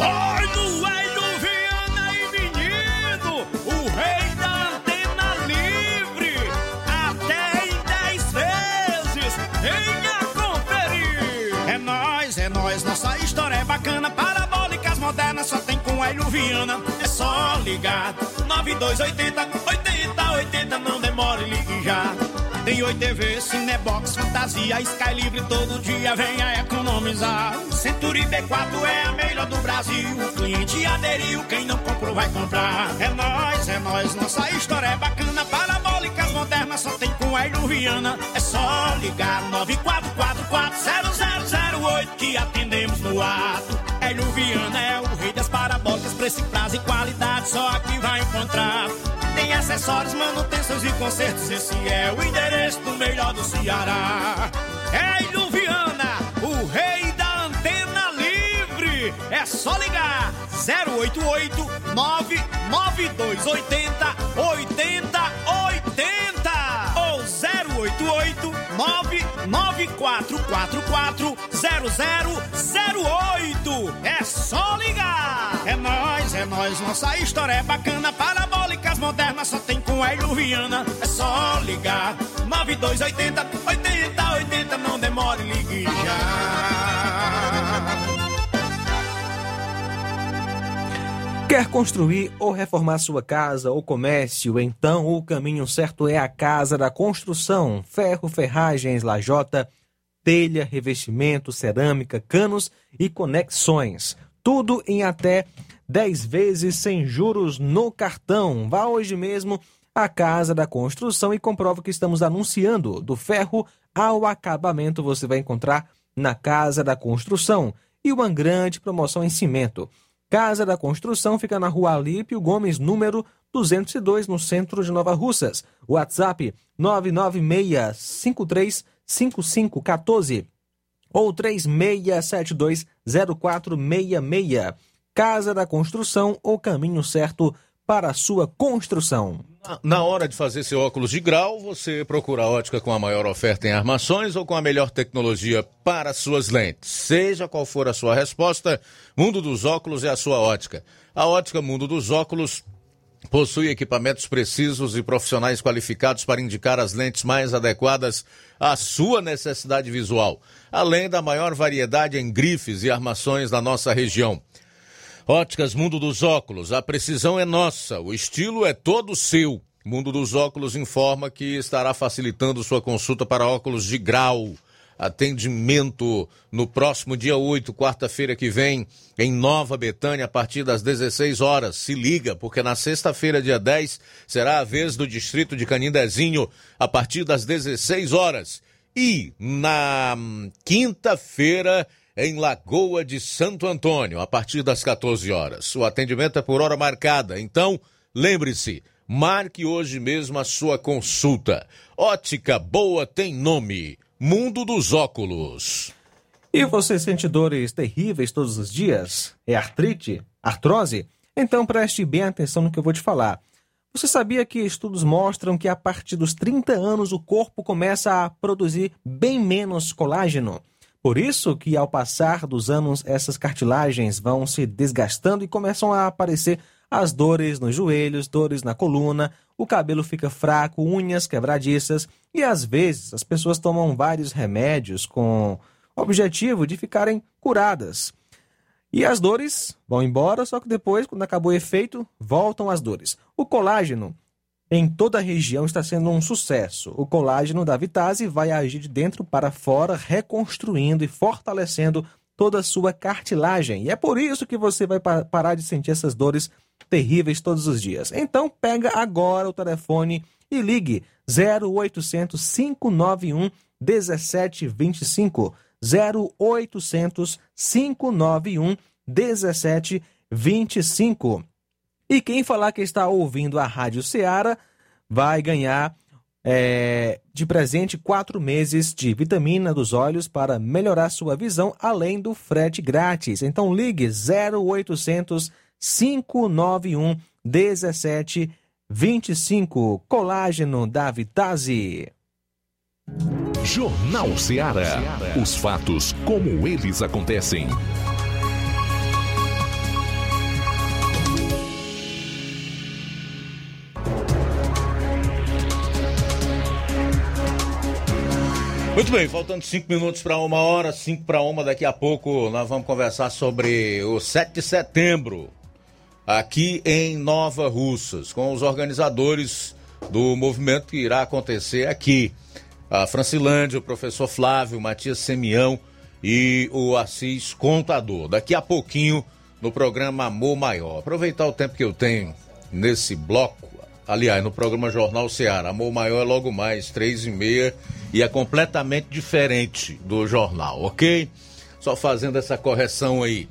Oi, Hélio Viana e menino, o rei da antena livre, até em 10 vezes, venha conferir. É nóis, é nóis, nossa história é bacana, parabólicas modernas só tem com Hélio Viana, é só ligar, 9280, 80, 80, não demore, ligue já. Tem Oi TV, Cinebox, Fantasia, Sky Livre todo dia, venha economizar. Century B4 é a melhor do Brasil. O cliente aderiu, quem não comprou vai comprar. É nós, é nós, nossa história é bacana. Parabólicas modernas só tem com Hélio Viana. É só ligar 94440008 que atendemos no ato. Hélio Viana é o rei das parabólicas, preço, prazo e qualidade, só aqui vai encontrar. Acessórios, manutenções e consertos. Esse é o endereço do melhor do Ceará. É Viana, o rei da antena livre. É só ligar 088 99280 8080 ou 088 99444 0008. É só ligar. É nós, é nós, nossa história é bacana. Parabólicas modernas só tem com Hélio Viana. É só ligar 9280 80 80, não demore, ligue já. Quer construir ou reformar sua casa ou comércio? Então o caminho certo é a Casa da Construção. Ferro, ferragens, lajota, telha, revestimento, cerâmica, canos e conexões. Tudo em até 10 vezes sem juros no cartão. Vá hoje mesmo à Casa da Construção e comprova que estamos anunciando. Do ferro ao acabamento você vai encontrar na Casa da Construção. E uma grande promoção em cimento. Casa da Construção fica na rua Alípio Gomes, número 202, no centro de Nova Russas. WhatsApp 996535514 ou 36720466. Casa da Construção, o caminho certo para a sua construção. Na hora de fazer seu óculos de grau, você procura a ótica com a maior oferta em armações ou com a melhor tecnologia para suas lentes. Seja qual for a sua resposta, Mundo dos Óculos é a sua ótica. A ótica Mundo dos Óculos possui equipamentos precisos e profissionais qualificados para indicar as lentes mais adequadas à sua necessidade visual, além da maior variedade em grifes e armações da nossa região. Óticas Mundo dos Óculos, a precisão é nossa, o estilo é todo seu. Mundo dos Óculos informa que estará facilitando sua consulta para óculos de grau. Atendimento no próximo dia 8, quarta-feira que vem, em Nova Betânia, a partir das 16 horas. Se liga, porque na sexta-feira, dia 10, será a vez do distrito de Canindezinho, a partir das 16 horas. E na quinta-feira, em Lagoa de Santo Antônio, a partir das 14 horas. O atendimento é por hora marcada, então lembre-se, marque hoje mesmo a sua consulta. Ótica Boa tem nome: Mundo dos Óculos. E você sente dores terríveis todos os dias? É artrite? Artrose? Então preste bem atenção no que eu vou te falar. Você sabia que estudos mostram que a partir dos 30 anos o corpo começa a produzir bem menos colágeno? Por isso que ao passar dos anos essas cartilagens vão se desgastando e começam a aparecer as dores nos joelhos, dores na coluna, o cabelo fica fraco, unhas quebradiças e às vezes as pessoas tomam vários remédios com o objetivo de ficarem curadas. E as dores vão embora, só que depois, quando acabou o efeito, voltam as dores. O colágeno em toda a região está sendo um sucesso. O colágeno da Vitase vai agir de dentro para fora, reconstruindo e fortalecendo toda a sua cartilagem. E é por isso que você vai parar de sentir essas dores terríveis todos os dias. Então, pega agora o telefone e ligue 0800 591 1725. 0800 591 1725. E quem falar que está ouvindo a Rádio Ceará vai ganhar é, de presente quatro meses de vitamina dos olhos para melhorar sua visão, além do frete grátis. Então ligue 0800 591 1725. Colágeno da Vitase. Jornal Ceará. Os fatos como eles acontecem. Muito bem, faltando cinco minutos para uma hora, cinco para uma, daqui a pouco nós vamos conversar sobre o 7 de setembro, aqui em Nova Russas, com os organizadores do movimento que irá acontecer aqui a Francilândia, o professor Flávio, Matias Semião e o Assis Contador. Daqui a pouquinho no programa Amor Maior. Aproveitar o tempo que eu tenho nesse bloco, aliás, no programa Jornal Ceará. Amor Maior é logo mais, três e meia, e é completamente diferente do jornal, ok? Só fazendo essa correção aí.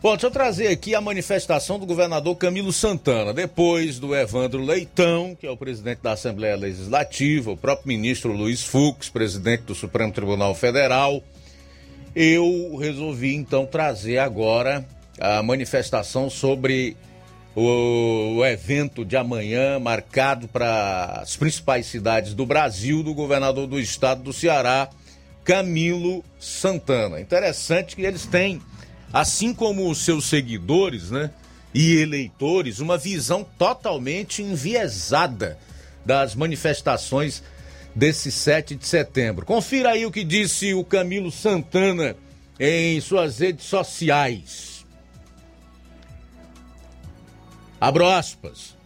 Bom, deixa eu trazer aqui a manifestação do governador Camilo Santana, depois do Evandro Leitão, que é o presidente da Assembleia Legislativa, o próprio ministro Luiz Fux, presidente do Supremo Tribunal Federal. Eu resolvi então trazer agora a manifestação sobre o, o evento de amanhã, marcado para as principais cidades do Brasil, do governador do estado do Ceará, Camilo Santana. Interessante que eles têm assim como os seus seguidores, né, e eleitores, uma visão totalmente enviesada das manifestações desse 7 de setembro. Confira aí o que disse o Camilo Santana em suas redes sociais. Abro aspas.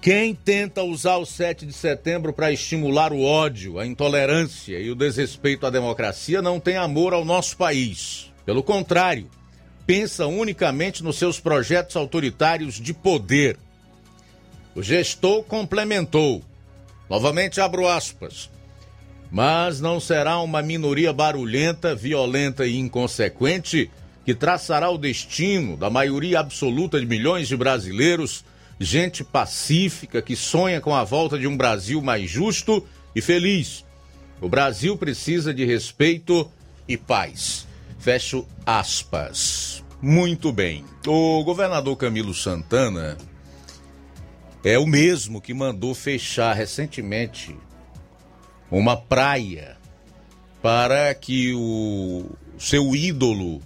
Quem tenta usar o 7 de setembro para estimular o ódio, a intolerância e o desrespeito à democracia não tem amor ao nosso país. Pelo contrário, pensa unicamente nos seus projetos autoritários de poder. O gestor complementou. Novamente abro aspas. Mas não será uma minoria barulhenta, violenta e inconsequente que traçará o destino da maioria absoluta de milhões de brasileiros, gente pacífica que sonha com a volta de um Brasil mais justo e feliz. O Brasil precisa de respeito e paz. Fecho aspas. Muito bem. O governador Camilo Santana é o mesmo que mandou fechar recentemente uma praia para que o seu ídolo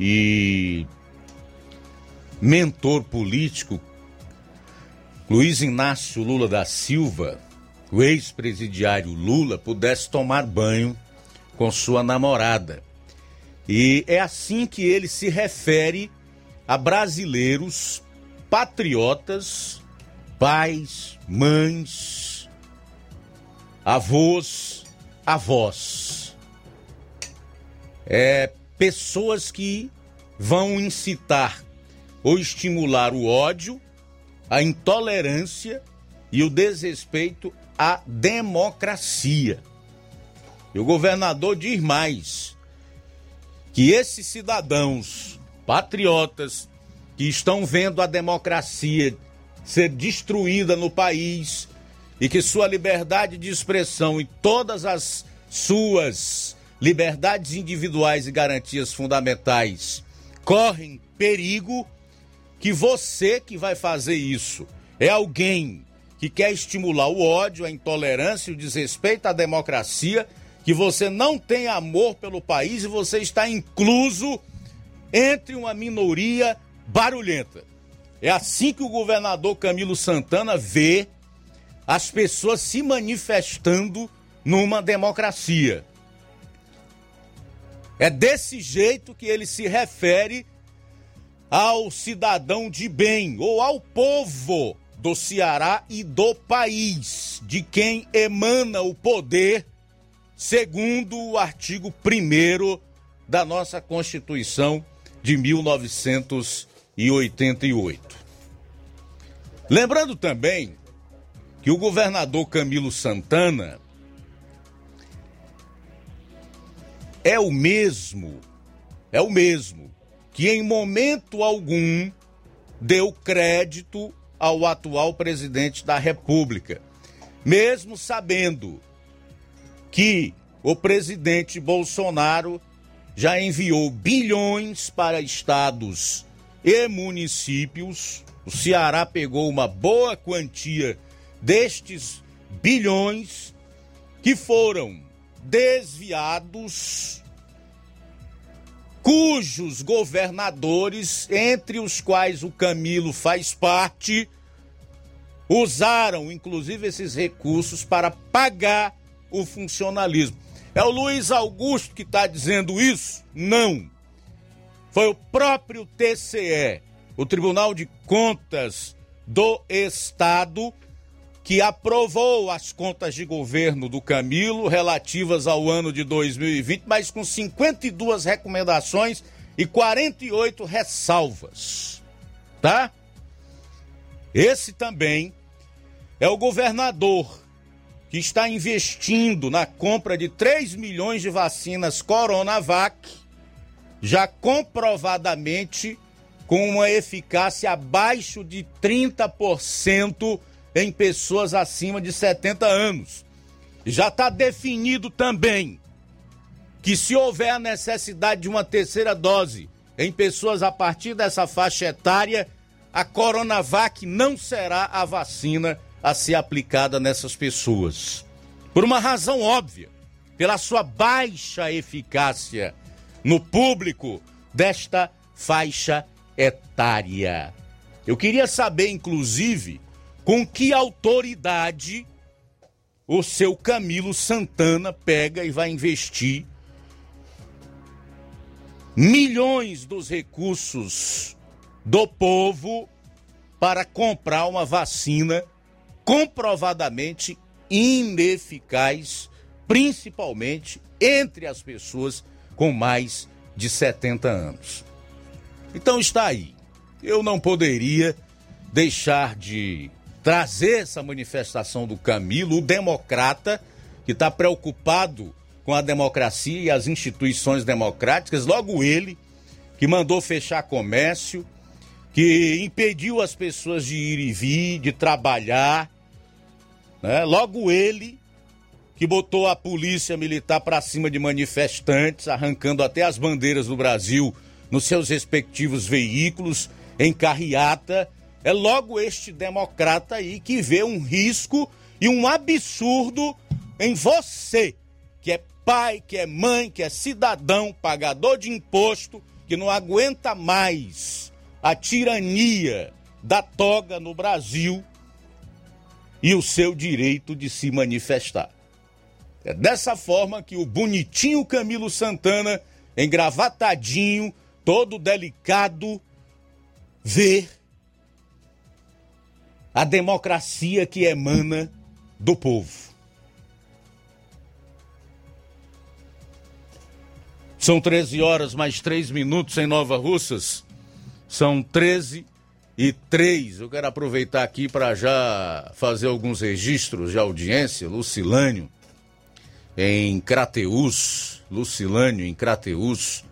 e mentor político Luiz Inácio Lula da Silva, o ex-presidiário Lula, pudesse tomar banho com sua namorada. E é assim que ele se refere a brasileiros patriotas, pais, mães, avós, avós. É, pessoas que vão incitar ou estimular o ódio, a intolerância e o desrespeito à democracia. E o governador diz mais: que esses cidadãos patriotas que estão vendo a democracia ser destruída no país e que sua liberdade de expressão e todas as suas liberdades individuais e garantias fundamentais correm perigo, que você que vai fazer isso é alguém que quer estimular o ódio, a intolerância, o desrespeito à democracia, que você não tem amor pelo país e você está incluso entre uma minoria barulhenta. É assim que o governador Camilo Santana vê as pessoas se manifestando numa democracia. É desse jeito que ele se refere ao cidadão de bem ou ao povo do Ceará e do país, de quem emana o poder, segundo o artigo 1 da nossa Constituição de 1988. Lembrando também que o governador Camilo Santana é o mesmo, é o mesmo que em momento algum deu crédito ao atual presidente da República, mesmo sabendo que o presidente Bolsonaro já enviou bilhões para estados e municípios. O Ceará pegou uma boa quantia destes bilhões que foram desviados cujos governadores, entre os quais o Camilo faz parte, usaram inclusive esses recursos para pagar o funcionalismo. É o Luiz Augusto que está dizendo isso? Não. Foi o próprio TCE, o Tribunal de Contas do Estado, que aprovou as contas de governo do Camilo relativas ao ano de 2020, mas com 52 recomendações e 48 ressalvas. Tá? Esse também é o governador que está investindo na compra de 3 milhões de vacinas Coronavac, já comprovadamente com uma eficácia abaixo de 30% em pessoas acima de 70 anos. Já está definido também que, se houver a necessidade de uma terceira dose em pessoas a partir dessa faixa etária, a Coronavac não será a vacina a ser aplicada nessas pessoas. Por uma razão óbvia, pela sua baixa eficácia no público desta faixa etária. Eu queria saber, inclusive, com que autoridade o seu Camilo Santana pega e vai investir milhões dos recursos do povo para comprar uma vacina comprovadamente ineficaz, principalmente entre as pessoas com mais de 70 anos. Então está aí. Eu não poderia deixar de trazer essa manifestação do Camilo, o democrata, que está preocupado com a democracia e as instituições democráticas, logo ele, que mandou fechar comércio, que impediu as pessoas de ir e vir, de trabalhar, né? logo ele, que botou a polícia militar para cima de manifestantes, arrancando até as bandeiras do Brasil nos seus respectivos veículos, em carreata, é logo este democrata aí que vê um risco e um absurdo em você, que é pai, que é mãe, que é cidadão, pagador de imposto, que não aguenta mais a tirania da toga no Brasil e o seu direito de se manifestar. É dessa forma que o bonitinho Camilo Santana, engravatadinho, todo delicado, vê a democracia que emana do povo. São 13 horas mais 3 minutos em Nova Russas. São 13 e 3. Eu quero aproveitar aqui para já fazer alguns registros de audiência. Lucilânio em Crateus. Lucilânio em Crateus.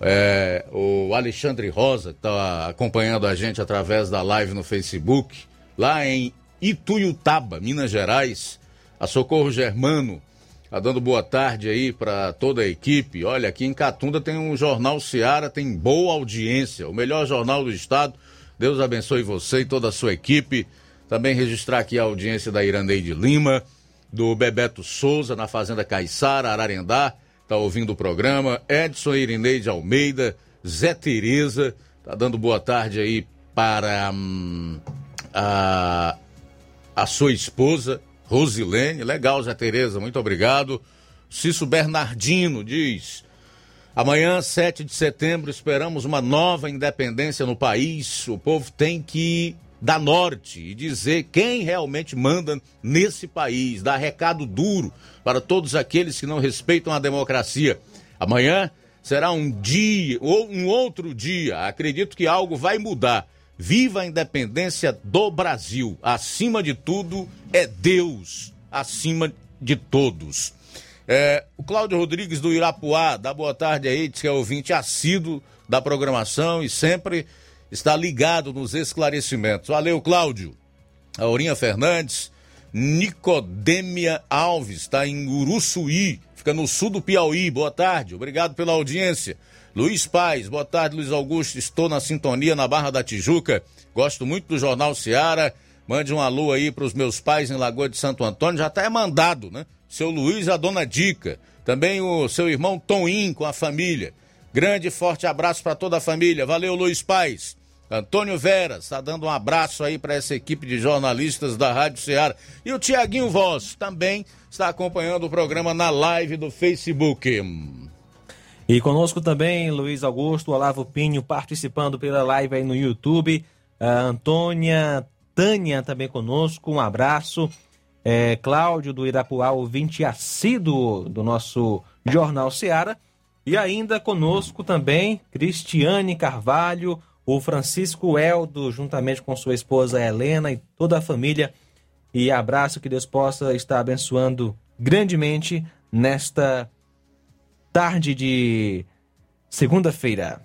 É, o Alexandre Rosa, que está acompanhando a gente através da live no Facebook lá em Ituiutaba, Minas Gerais. A Socorro Germano tá dando boa tarde aí para toda a equipe. Olha, aqui em Catunda tem um jornal Seara, tem boa audiência, o melhor jornal do estado. Deus abençoe você e toda a sua equipe. Também registrar aqui a audiência da Iraneide Lima, do Bebeto Souza, na Fazenda Caiçara, Ararendá, tá ouvindo o programa. Edson Irineide Almeida, Zé Tereza, tá dando boa tarde aí para hum, a, a sua esposa, Rosilene. Legal, Zé Tereza, muito obrigado. Cício Bernardino diz: Amanhã, 7 de setembro, esperamos uma nova independência no país. O povo tem que dar norte e dizer quem realmente manda nesse país, dar recado duro para todos aqueles que não respeitam a democracia. Amanhã será um dia ou um outro dia. Acredito que algo vai mudar. Viva a independência do Brasil. Acima de tudo é Deus, acima de todos. É, o Cláudio Rodrigues do Irapuá, dá boa tarde aí, diz que é ouvinte assíduo da programação e sempre está ligado nos esclarecimentos. Valeu, Cláudio. Aurinha Fernandes, Nicodêmia Alves, está em Uruçuí, fica no sul do Piauí. Boa tarde, obrigado pela audiência. Luiz Paz, boa tarde, Luiz Augusto. Estou na sintonia na Barra da Tijuca. Gosto muito do Jornal Seara. Mande um alô aí para os meus pais em Lagoa de Santo Antônio. Já está é mandado, né? Seu Luiz a dona Dica. Também o seu irmão Tonim com a família. Grande e forte abraço para toda a família. Valeu, Luiz Paz. Antônio Vera está dando um abraço aí para essa equipe de jornalistas da Rádio Ceará. E o Tiaguinho Voz também está acompanhando o programa na live do Facebook. E conosco também Luiz Augusto, Olavo Pinho participando pela live aí no YouTube. A Antônia Tânia também conosco, um abraço. É, Cláudio do Irapuá, ouvinte assíduo do nosso Jornal Seara. E ainda conosco também Cristiane Carvalho, o Francisco Eldo, juntamente com sua esposa Helena e toda a família. E abraço que Deus possa estar abençoando grandemente nesta tarde de segunda-feira.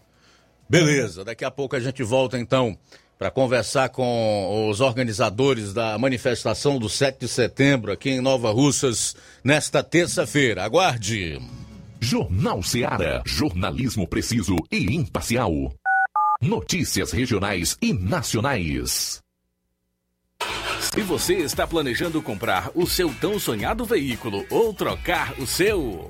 Beleza, daqui a pouco a gente volta então para conversar com os organizadores da manifestação do 7 de setembro aqui em Nova Russas nesta terça-feira. Aguarde. Jornal Seara. Jornalismo preciso e imparcial. Notícias regionais e nacionais. Se você está planejando comprar o seu tão sonhado veículo ou trocar o seu.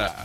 Yeah.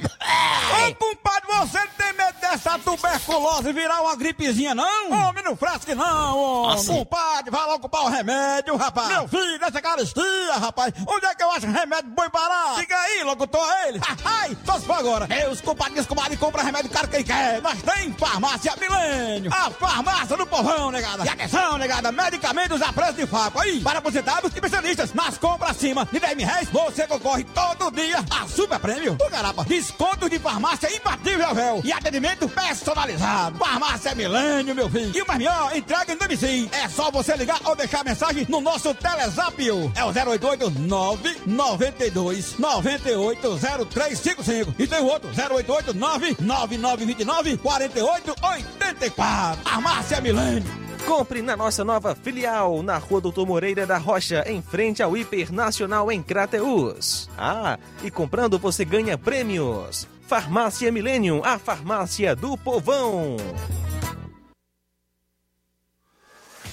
Ô, compadre, você tem medo dessa tuberculose virar uma gripezinha, não? Homem, não fresque não, homem. Assim? Compadre, vai logo comprar o remédio, rapaz. Meu filho, essa caristia, rapaz. Onde é que eu acho remédio bom barato? Diga aí, locutor, ele. Ai, só se for agora. Meus compadres, comadre, compra remédio caro quem quer. Nós tem farmácia Milênio. A farmácia do povão, negada. E atenção, negada, medicamentos a preço de fábrica. Aí, para aposentados e especialistas. Nas compras acima de 10 mil reais, você concorre todo dia a super prêmio. O garapa, desconto de farmácia imbatível, véu. E atendimento personalizado. Farmácia Milênio, meu filho. E o mais melhor, entrega em domicílio. É só você ligar ou deixar mensagem no nosso Telezap. É o 088 992 98 0355. E tem o outro, 088 99929 4884. Farmácia Milênio. Compre na nossa nova filial, na Rua Doutor Moreira da Rocha, em frente ao Hiper Nacional em Crateus. Ah, e comprando você ganha prêmios. Farmácia Millennium, a farmácia do povão.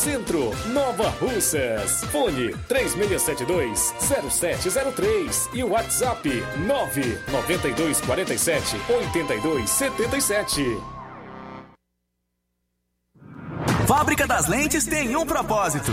Centro, Nova Russas. Fone 3672-0703 e WhatsApp 99247-8277. Fábrica das Lentes tem um propósito.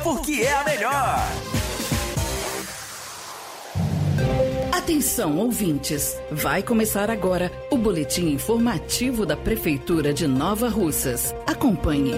porque é a melhor. Atenção, ouvintes! Vai começar agora o boletim informativo da Prefeitura de Nova Russas. Acompanhe.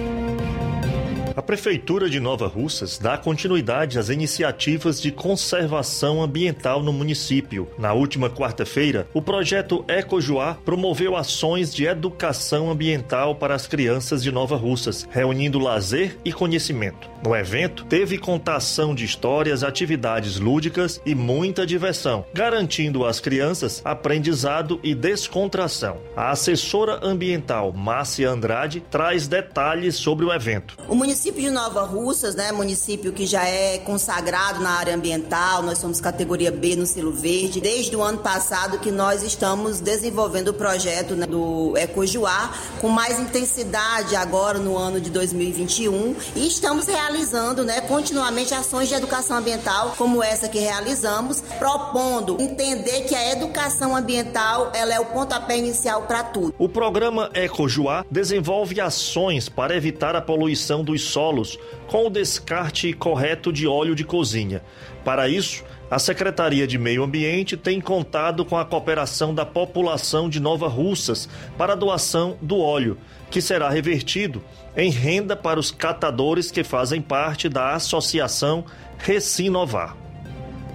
A Prefeitura de Nova Russas dá continuidade às iniciativas de conservação ambiental no município. Na última quarta-feira, o projeto Ecojuá promoveu ações de educação ambiental para as crianças de Nova Russas, reunindo lazer e conhecimento. No evento, teve contação de histórias, atividades lúdicas e muita diversão, garantindo às crianças aprendizado e descontração. A assessora ambiental Márcia Andrade traz detalhes sobre o evento. O município de Nova Russas, né, município que já é consagrado na área ambiental, nós somos categoria B no selo verde. Desde o ano passado que nós estamos desenvolvendo o projeto né, do Ecojuá com mais intensidade agora no ano de 2021 e estamos realizando, né, continuamente ações de educação ambiental como essa que realizamos, propondo entender que a educação ambiental ela é o pontapé inicial para tudo. O programa Ecojuá desenvolve ações para evitar a poluição dos solos com o descarte correto de óleo de cozinha. Para isso, a Secretaria de Meio Ambiente tem contado com a cooperação da população de Nova Russas para a doação do óleo, que será revertido em renda para os catadores que fazem parte da Associação Recinovar.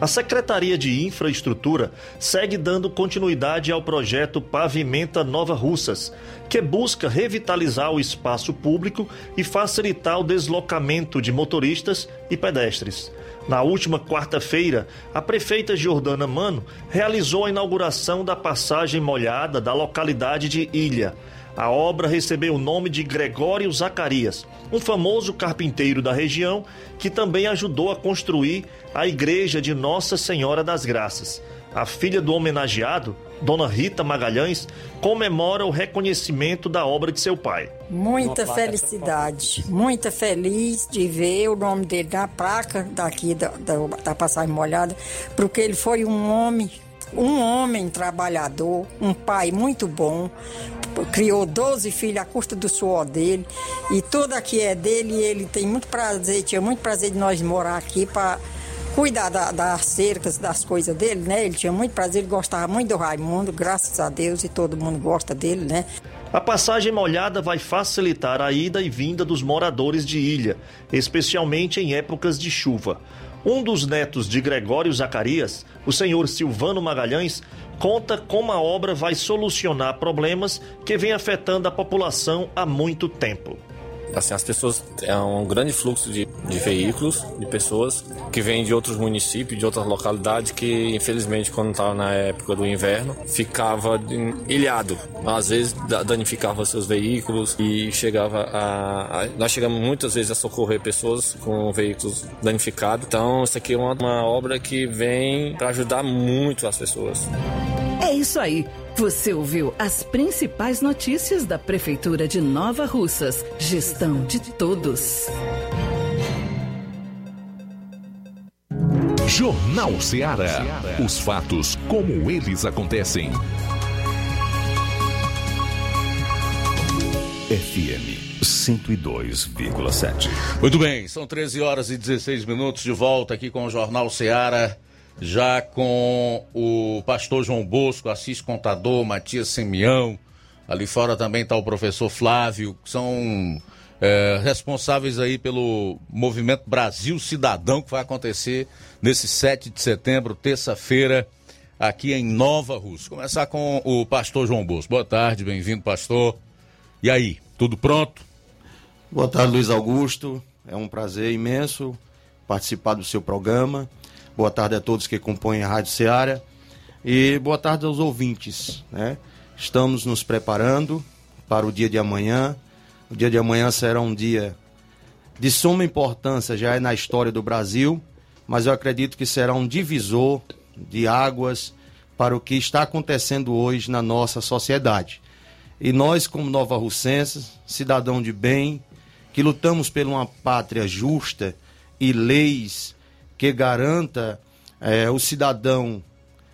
A Secretaria de Infraestrutura segue dando continuidade ao projeto Pavimenta Nova Russas, que busca revitalizar o espaço público e facilitar o deslocamento de motoristas e pedestres. Na última quarta-feira, a prefeita Jordana Mano realizou a inauguração da passagem molhada da localidade de Ilha. A obra recebeu o nome de Gregório Zacarias, um famoso carpinteiro da região que também ajudou a construir a igreja de Nossa Senhora das Graças. A filha do homenageado, Dona Rita Magalhães, comemora o reconhecimento da obra de seu pai. Muita felicidade, muita feliz de ver o nome dele na placa daqui da, da, da passagem molhada, porque ele foi um homem, um homem trabalhador, um pai muito bom, criou 12 filhos à custa do suor dele, e tudo aqui é dele, e ele tem muito prazer, tinha muito prazer de nós morar aqui para cuidar da, das cercas, das coisas dele, né? Ele tinha muito prazer, ele gostava muito do Raimundo, graças a Deus, e todo mundo gosta dele, né? A passagem molhada vai facilitar a ida e vinda dos moradores de ilha, especialmente em épocas de chuva. Um dos netos de Gregório Zacarias, o senhor Silvano Magalhães, conta como a obra vai solucionar problemas que vem afetando a população há muito tempo. Assim, as pessoas é um grande fluxo de, de veículos, de pessoas que vêm de outros municípios, de outras localidades que, infelizmente, quando estava na época do inverno, ficava ilhado. Às vezes danificava seus veículos e chegava a, a, nós chegamos muitas vezes a socorrer pessoas com veículos danificados. Então, isso aqui é uma, uma obra que vem para ajudar muito as pessoas. É isso aí. Você ouviu as principais notícias da Prefeitura de Nova Russas. Gestão de todos. Jornal Ceará. Os fatos como eles acontecem. FM 102,7. Muito bem, são 13 horas e 16 minutos de volta aqui com o Jornal Ceará já com o pastor João Bosco, Assis Contador, Matias Semião. Ali fora também está o professor Flávio, que são é, responsáveis aí pelo movimento Brasil Cidadão, que vai acontecer nesse 7 de setembro, terça-feira, aqui em Nova Rússia. Começar com o pastor João Bosco. Boa tarde, bem-vindo, pastor. E aí, tudo pronto? Boa tarde, Luiz Augusto. É um prazer imenso participar do seu programa Boa tarde a todos que compõem a Rádio Ceará. E boa tarde aos ouvintes. Né? Estamos nos preparando para o dia de amanhã. O dia de amanhã será um dia de suma importância já é na história do Brasil, mas eu acredito que será um divisor de águas para o que está acontecendo hoje na nossa sociedade. E nós, como nova russenses, cidadão de bem, que lutamos por uma pátria justa e leis que garanta é, o cidadão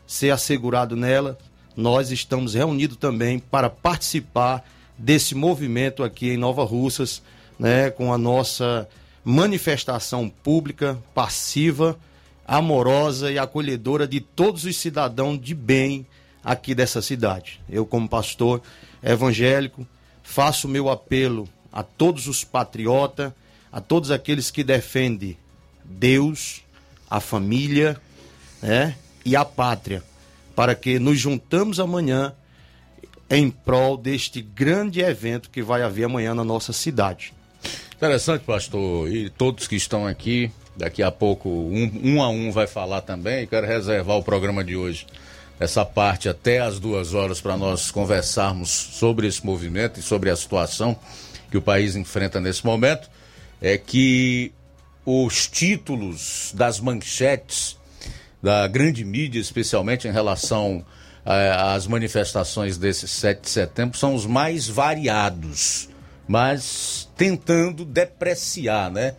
ser assegurado nela, nós estamos reunidos também para participar desse movimento aqui em Nova Russas, né, com a nossa manifestação pública, passiva, amorosa e acolhedora de todos os cidadãos de bem aqui dessa cidade. Eu, como pastor evangélico, faço meu apelo a todos os patriotas, a todos aqueles que defendem Deus, a família né, e a pátria, para que nos juntamos amanhã em prol deste grande evento que vai haver amanhã na nossa cidade. Interessante, pastor, e todos que estão aqui, daqui a pouco um, um a um vai falar também, quero reservar o programa de hoje, essa parte até as duas horas para nós conversarmos sobre esse movimento e sobre a situação que o país enfrenta nesse momento, é que os títulos das manchetes da grande mídia, especialmente em relação eh, às manifestações desse 7 de setembro, são os mais variados, mas tentando depreciar, né?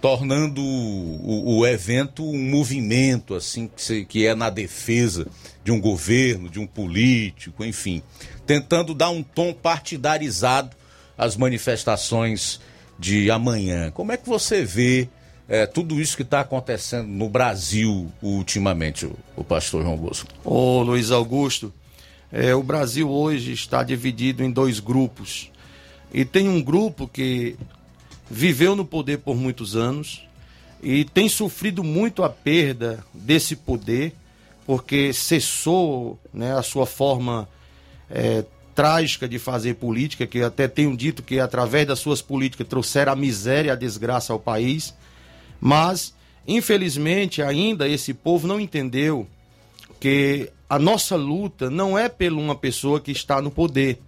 Tornando o, o, evento um movimento, assim, que, se, que é na defesa de um governo, de um político, enfim. Tentando dar um tom partidarizado às manifestações de amanhã. Como é que você vê é, tudo isso que está acontecendo no Brasil ultimamente, o, o pastor João Bosco? Ô Luiz Augusto, é, o Brasil hoje está dividido em dois grupos. E tem um grupo que viveu no poder por muitos anos e tem sofrido muito a perda desse poder, porque cessou né, a sua forma é, trágica de fazer política, que até tenho dito que através das suas políticas trouxeram a miséria e a desgraça ao país. Mas, infelizmente, ainda esse povo não entendeu que a nossa luta não é por uma pessoa que está no poder.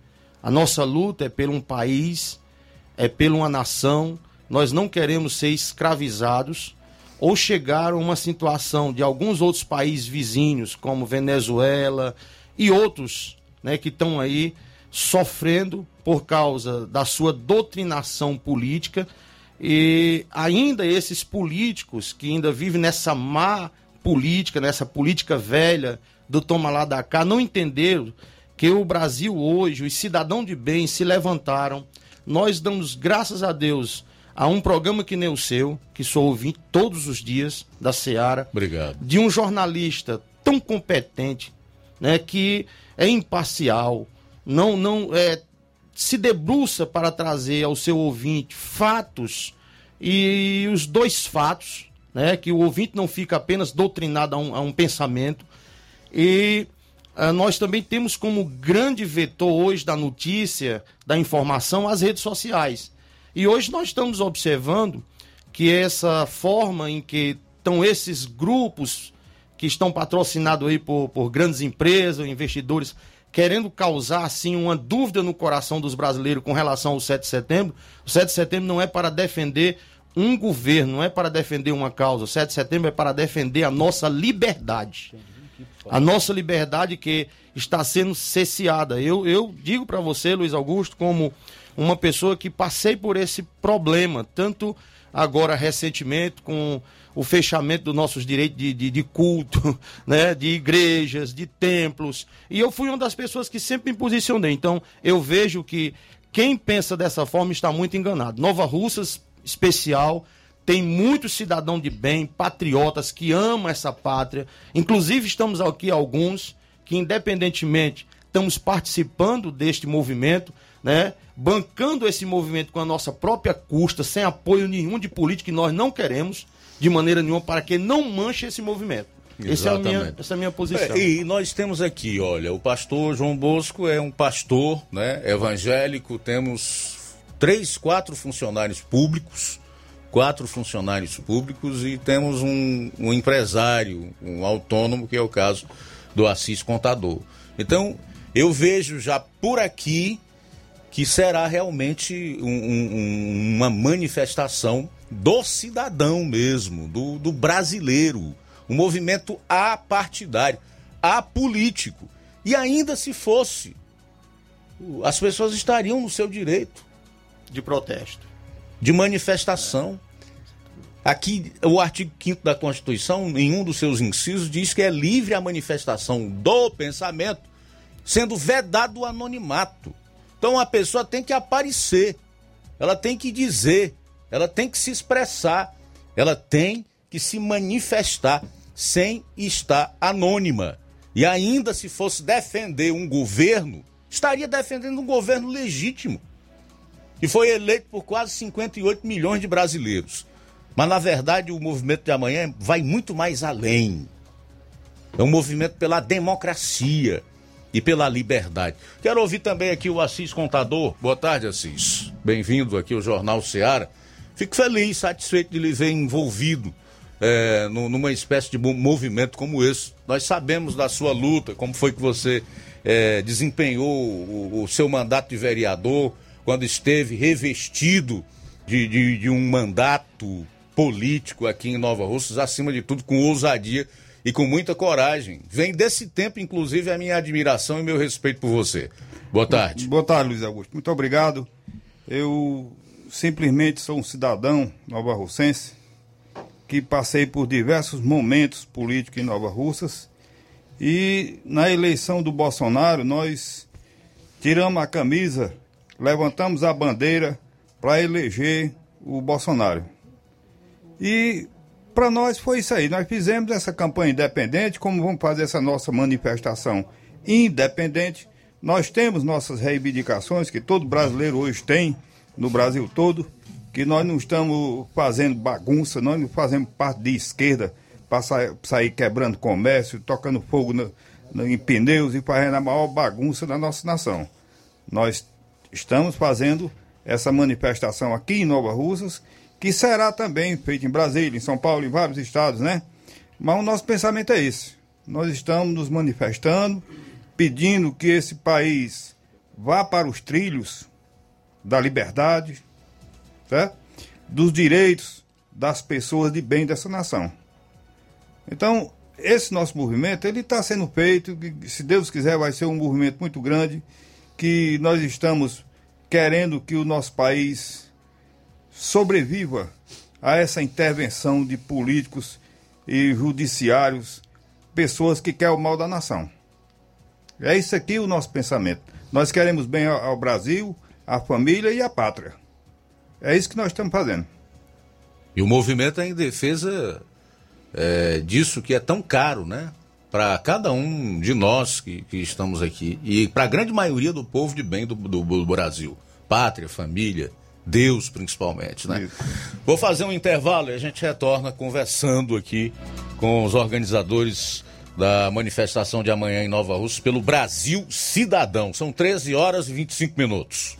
A nossa luta é por um país, é por uma nação. Nós não queremos ser escravizados ou chegar a uma situação de alguns outros países vizinhos, como Venezuela e outros, né, que estão aí sofrendo por causa da sua doutrinação política e ainda esses políticos que ainda vivem nessa má política, nessa política velha do toma lá da cá, não entenderam que o Brasil hoje, os cidadãos de bem se levantaram. Nós damos graças a Deus a um programa que nem o seu, que sou ouvinte todos os dias da Seara. Obrigado. De um jornalista tão competente, né, que é imparcial, não não é se debruça para trazer ao seu ouvinte fatos e os dois fatos, né, que o ouvinte não fica apenas doutrinado a um, a um pensamento. E uh, nós também temos como grande vetor hoje da notícia, da informação, as redes sociais. E hoje nós estamos observando que essa forma em que estão esses grupos que estão patrocinados aí por, por grandes empresas, investidores, querendo causar assim uma dúvida no coração dos brasileiros com relação ao 7 de setembro. O 7 de setembro não é para defender um governo, não é para defender uma causa. O 7 de setembro é para defender a nossa liberdade. A nossa liberdade que está sendo cesseada. Eu, eu digo para você, Luiz Augusto, como uma pessoa que passei por esse problema, tanto agora recentemente com o fechamento dos nossos direitos de, de, de, culto, né, de igrejas, de templos. E eu fui uma das pessoas que sempre me posicionei. Então, eu vejo que quem pensa dessa forma está muito enganado. Nova Russas, especial, tem muitos cidadãos de bem, patriotas que amam essa pátria. Inclusive, estamos aqui alguns que, independentemente, estamos participando deste movimento, né? Bancando esse movimento com a nossa própria custa, sem apoio nenhum de político que nós não queremos de maneira nenhuma para que não manche esse movimento. Essa é, a minha, essa é a minha posição. É, e nós temos aqui, olha, o pastor João Bosco é um pastor né, evangélico, temos três, quatro funcionários públicos, quatro funcionários públicos e temos um, um empresário, um autônomo, que é o caso do Assis Contador. Então, eu vejo já por aqui que será realmente um, um, uma manifestação do cidadão mesmo, do, do brasileiro, um movimento apartidário, apolítico. E ainda se fosse, as pessoas estariam no seu direito de protesto, de manifestação. Aqui, o artigo 5 da Constituição, em um dos seus incisos, diz que é livre a manifestação do pensamento, sendo vedado o anonimato. Então a pessoa tem que aparecer, ela tem que dizer, ela tem que se expressar, ela tem que se manifestar sem estar anônima. E ainda se fosse defender um governo, estaria defendendo um governo legítimo. E foi eleito por quase 58 milhões de brasileiros. Mas na verdade o movimento de amanhã vai muito mais além. É um movimento pela democracia e pela liberdade. Quero ouvir também aqui o Assis Contador. Boa tarde, Assis. Bem-vindo aqui ao Jornal Ceará. Fico feliz, satisfeito de lhe ver envolvido é, numa espécie de movimento como esse. Nós sabemos da sua luta, como foi que você é, desempenhou o, o, seu mandato de vereador, quando esteve revestido de, de, de um mandato político aqui em Nova Russas, acima de tudo com ousadia e com muita coragem. Vem desse tempo, inclusive, a minha admiração e meu respeito por você. Boa tarde. Boa tarde, Luiz Augusto. Muito obrigado. Eu simplesmente sou um cidadão nova-russense que passei por diversos momentos políticos em Nova Russas e na eleição do Bolsonaro nós tiramos a camisa, levantamos a bandeira para eleger o Bolsonaro. E para nós foi isso aí. Nós fizemos essa campanha independente, como vamos fazer essa nossa manifestação independente. Nós temos nossas reivindicações que todo brasileiro hoje tem no Brasil todo, que nós não estamos fazendo bagunça, nós não fazemos parte de esquerda para sair, quebrando comércio, tocando fogo no, no, em pneus e fazendo a maior bagunça da nossa nação. Nós estamos fazendo essa manifestação aqui em Nova Russas, que será também feita em Brasília, em São Paulo, em vários estados, né? Mas o nosso pensamento é esse. Nós estamos nos manifestando, pedindo que esse país vá para os trilhos da liberdade, certo? dos direitos das pessoas de bem dessa nação. Então, esse nosso movimento, ele está sendo feito, se Deus quiser, vai ser um movimento muito grande, que nós estamos querendo que o nosso país sobreviva a essa intervenção de políticos e judiciários, pessoas que querem o mal da nação. É isso aqui o nosso pensamento. Nós queremos bem ao Brasil, à família e à pátria. É isso que nós estamos fazendo. E o movimento é em defesa é, disso que é tão caro, né? Para cada um de nós que, que estamos aqui e para a grande maioria do povo de bem do, do, do Brasil. Pátria, família, Deus principalmente, né? Isso. Vou fazer um intervalo e a gente retorna conversando aqui com os organizadores da manifestação de amanhã em Nova Rússia pelo Brasil Cidadão. São 13 horas e 25 minutos.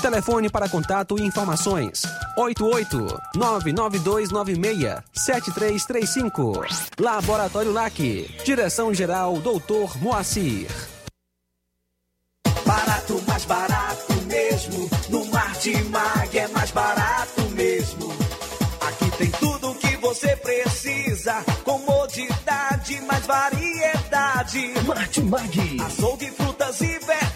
Telefone para contato e informações: 88-99296-7335. Laboratório LAC. Direção-Geral Doutor Moacir. Barato, mais barato mesmo. No Martimag é mais barato mesmo. Aqui tem tudo o que você precisa. Comodidade, mais variedade. Martimag. Açougue, frutas e verduras.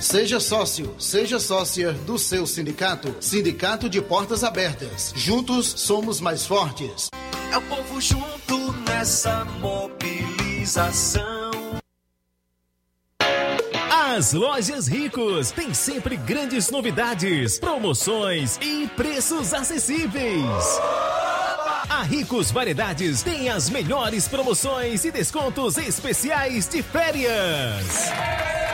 Seja sócio, seja sócia do seu sindicato. Sindicato de Portas Abertas. Juntos somos mais fortes. É o povo junto nessa mobilização. As lojas Ricos têm sempre grandes novidades, promoções e preços acessíveis. A Ricos Variedades tem as melhores promoções e descontos especiais de férias.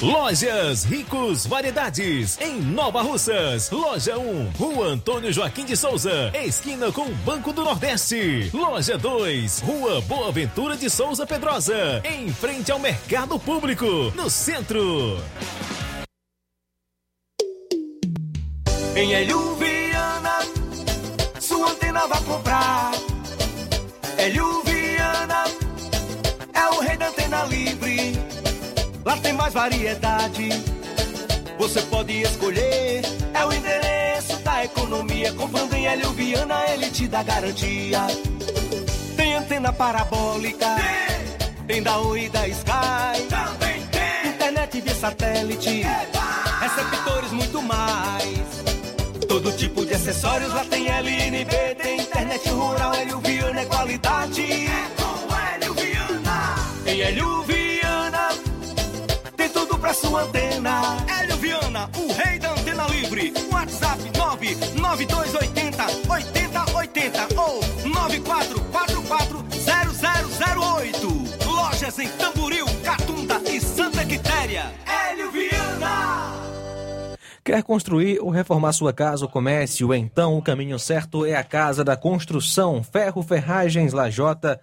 Lojas Ricos Variedades, em Nova Russas. Loja 1, Rua Antônio Joaquim de Souza, esquina com o Banco do Nordeste. Loja 2, Rua Boa Ventura de Souza Pedrosa, em frente ao Mercado Público, no centro. Em Elhuviana, sua antena vai comprar. Elhuviana da Antena Livre. Lá tem mais variedade. Você pode escolher. É o endereço da economia. Comprando em Hélio Viana, ele te dá garantia. Tem antena parabólica. Tem, da Oi e da Sky. Também tem. Internet via satélite. Receptores muito mais. Todo tipo de acessórios lá tem LNB. Tem internet rural, Hélio Viana é qualidade. É com Hélio Viana. Em Hélio Viana. Sua antena. Hélio Viana, o rei da antena livre. WhatsApp 99280 8080 ou 94440008. Lojas em Tamboril, Catunda e Santa Quitéria. Hélio Viana. Quer construir ou reformar sua casa ou comércio? Então o caminho certo é a Casa da Construção. Ferro, ferragens, lajota,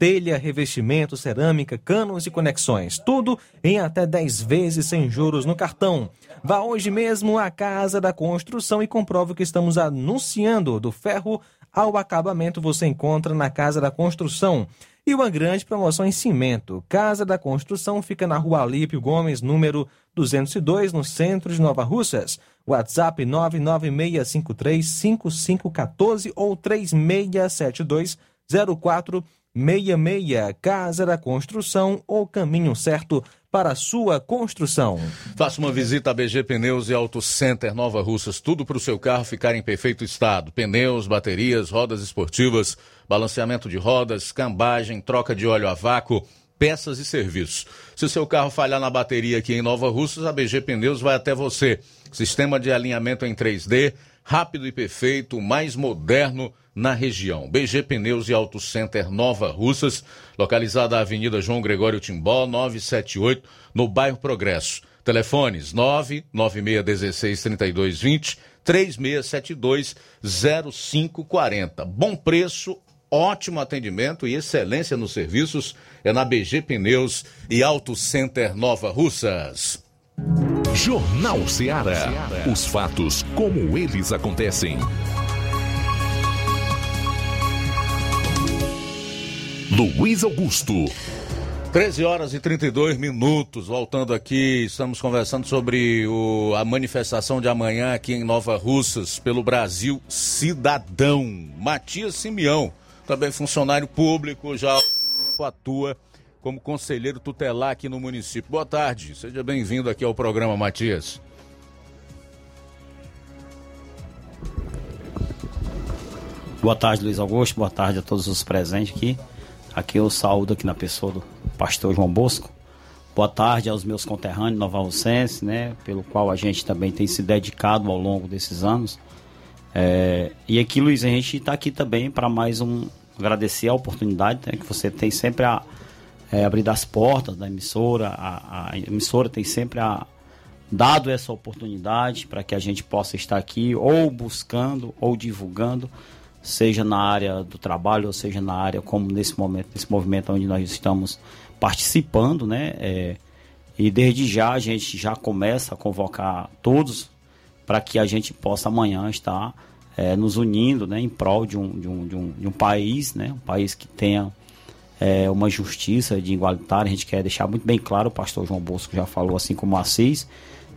telha, revestimento, cerâmica, canos e conexões. Tudo em até 10 vezes sem juros no cartão. Vá hoje mesmo à Casa da Construção e comprove o que estamos anunciando. Do ferro ao acabamento você encontra na Casa da Construção. E uma grande promoção em cimento. Casa da Construção fica na rua Alípio Gomes, número 202, no centro de Nova Russas. WhatsApp 996535514 ou 36720466. Casa da Construção, o caminho certo para sua construção. Faça uma visita a BG Pneus e Auto Center Nova Russas. Tudo para o seu carro ficar em perfeito estado. Pneus, baterias, rodas esportivas, balanceamento de rodas, cambagem, troca de óleo a vácuo, peças e serviços. Se o seu carro falhar na bateria aqui em Nova Russas, a BG Pneus vai até você. Sistema de alinhamento em 3D, rápido e perfeito, mais moderno na região. BG Pneus e Auto Center Nova Russas, localizada na Avenida João Gregório Timbó, 978, no bairro Progresso. Telefones 996163220, 36720540. Bom preço, ótimo atendimento e excelência nos serviços é na BG Pneus e Auto Center Nova Russas. Jornal Ceará. Os fatos como eles acontecem. Luiz Augusto. 13 horas e 32 minutos. Voltando aqui, estamos conversando sobre o, a manifestação de amanhã aqui em Nova Russas pelo Brasil Cidadão. Matias Simeão, também funcionário público, já atua como conselheiro tutelar aqui no município. Boa tarde, seja bem-vindo aqui ao programa, Matias. Boa tarde, Luiz Augusto. Boa tarde a todos os presentes aqui. Aqui eu saúdo aqui na pessoa do pastor João Bosco. Boa tarde aos meus conterrâneos Nova Rocense, né, pelo qual a gente também tem se dedicado ao longo desses anos. É, e aqui, Luiz, a gente está aqui também para mais um agradecer a oportunidade né, que você tem sempre a é, abrir as portas da emissora. A, a emissora tem sempre a, dado essa oportunidade para que a gente possa estar aqui ou buscando ou divulgando seja na área do trabalho, ou seja na área como nesse momento, nesse movimento onde nós estamos participando, né? É, e desde já a gente já começa a convocar todos para que a gente possa amanhã estar é, nos unindo, né, em prol de um, de um, de um, de um país, né, um país que tenha é, uma justiça de igualitária. A gente quer deixar muito bem claro, o pastor João Bosco já falou, assim como o Assis,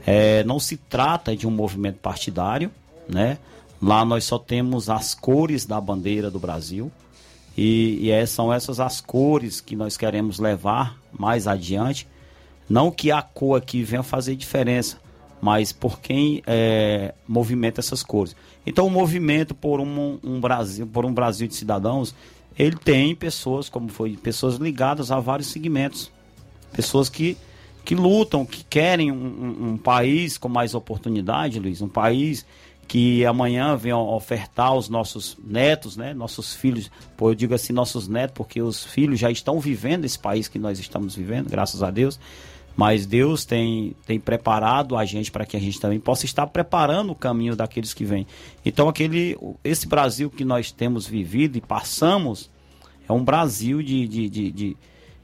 é, não se trata de um movimento partidário, né? Lá nós só temos as cores da bandeira do Brasil. E, e é, são essas as cores que nós queremos levar mais adiante. Não que a cor aqui venha fazer diferença, mas por quem é, movimenta essas cores. Então o movimento por um, um, Brasil, por um Brasil de cidadãos, ele tem pessoas, como foi, pessoas ligadas a vários segmentos. Pessoas que, que lutam, que querem um, um, um país com mais oportunidade, Luiz, um país que amanhã venham ofertar os nossos netos, né, nossos filhos, pô, eu digo assim nossos netos, porque os filhos já estão vivendo esse país que nós estamos vivendo, graças a Deus. Mas Deus tem, tem preparado a gente para que a gente também possa estar preparando o caminho daqueles que vêm. Então, aquele, esse Brasil que nós temos vivido e passamos é um Brasil de, de, de, de,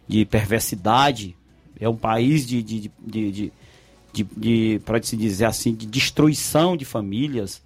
de perversidade, é um país de, de, de, de de, de pode-se dizer assim, de destruição de famílias,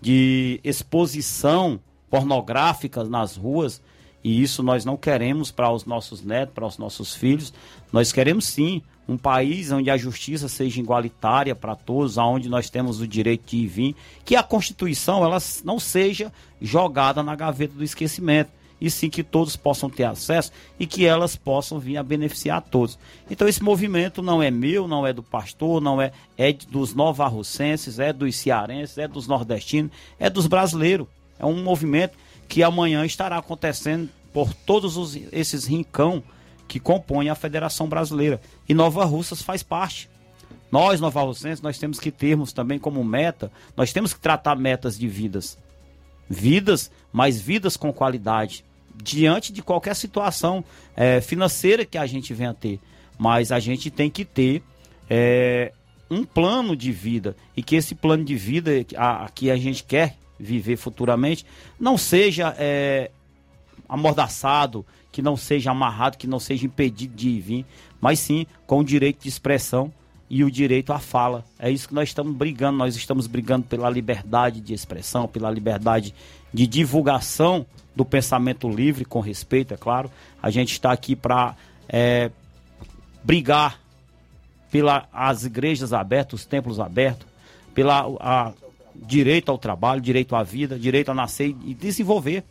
de exposição pornográfica nas ruas. E isso nós não queremos para os nossos netos, para os nossos filhos. Nós queremos sim um país onde a justiça seja igualitária para todos, onde nós temos o direito de ir e vir, que a Constituição ela não seja jogada na gaveta do esquecimento, e sim que todos possam ter acesso e que elas possam vir a beneficiar a todos. Então esse movimento não é meu, não é do pastor, não é, é dos novarrocenses, é dos cearenses, é dos nordestinos, é dos brasileiros. É um movimento que amanhã estará acontecendo por todos os, esses rincão que compõem a Federação Brasileira. E Nova Russas faz parte. Nós, Nova Russenses, nós temos que termos também como meta, nós temos que tratar metas de vidas. Vidas, mas vidas com qualidade. Diante de qualquer situação é, financeira que a gente venha ter. Mas a gente tem que ter é, um plano de vida. E que esse plano de vida a, a que a gente quer viver futuramente não seja é, amordaçado, que não seja amarrado, que não seja impedido de vir, mas sim com o direito de expressão e o direito à fala. É isso que nós estamos brigando. Nós estamos brigando pela liberdade de expressão, pela liberdade de divulgação do pensamento livre, com respeito, é claro. A gente está aqui para é, brigar pelas igrejas abertas, os templos abertos, pela a, direito ao trabalho, direito à vida, direito a nascer e desenvolver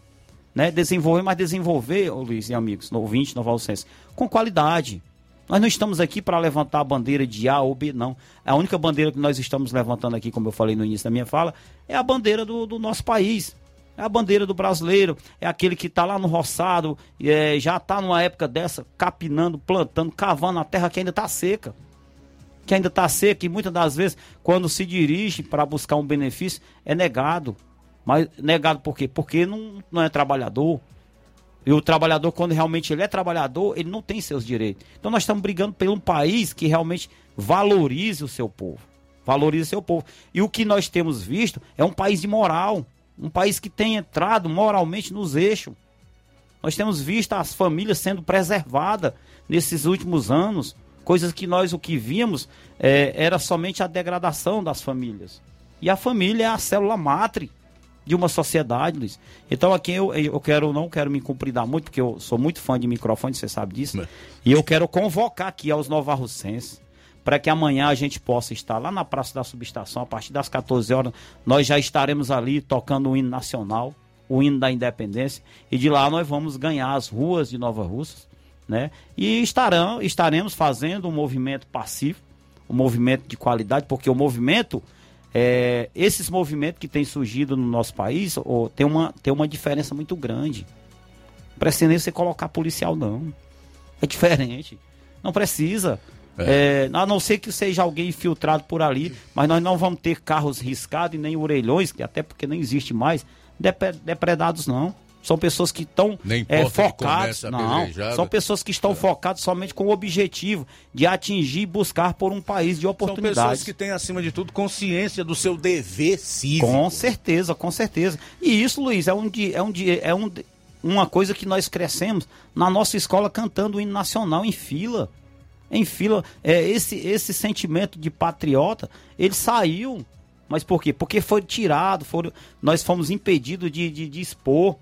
né? Desenvolver, mas desenvolver, ô Luiz e amigos, no 20, no Valsense, com qualidade. Nós não estamos aqui para levantar a bandeira de A ou B, não. A única bandeira que nós estamos levantando aqui, como eu falei no início da minha fala, é a bandeira do, do nosso país. É a bandeira do brasileiro, é aquele que está lá no roçado, é, já está numa época dessa, capinando, plantando, cavando a terra que ainda está seca. Que ainda está seca e muitas das vezes, quando se dirige para buscar um benefício, é negado. Mas negado por quê? Porque não, não é trabalhador. E o trabalhador, quando realmente ele é trabalhador, ele não tem seus direitos. Então nós estamos brigando por um país que realmente valorize o seu povo. Valorize o seu povo. E o que nós temos visto é um país de moral. Um país que tem entrado moralmente nos eixos. Nós temos visto as famílias sendo preservadas nesses últimos anos. Coisas que nós o que vimos é, era somente a degradação das famílias. E a família é a célula matre de uma sociedade, Luiz. Então aqui eu, eu quero, não quero me cumpridar muito, porque eu sou muito fã de microfone, você sabe disso. Né? E eu quero convocar aqui aos novarrocenses para que amanhã a gente possa estar lá na Praça da Subestação, a partir das 14 horas, nós já estaremos ali tocando o hino nacional, o hino da independência, e de lá nós vamos ganhar as ruas de Nova Russas, né? E estarão, estaremos fazendo um movimento pacífico, um movimento de qualidade, porque o movimento é, esses movimentos que têm surgido no nosso país oh, tem, uma, tem uma diferença muito grande. Não precisa nem você colocar policial, não. É diferente. Não precisa. É. É, a não ser que seja alguém infiltrado por ali, mas nós não vamos ter carros riscados e nem orelhões, que até porque não existe mais, depredados não. São pessoas que estão é, focadas. Não, são pessoas que estão é. focadas somente com o objetivo de atingir e buscar por um país de oportunidades. São pessoas que têm, acima de tudo, consciência do seu dever cívico. Com certeza, com certeza. E isso, Luiz, é um, é um, é um, uma coisa que nós crescemos na nossa escola cantando o hino nacional em fila. Em fila. É, esse, esse sentimento de patriota, ele saiu. Mas por quê? Porque foi tirado, foram, nós fomos impedidos de, de, de expor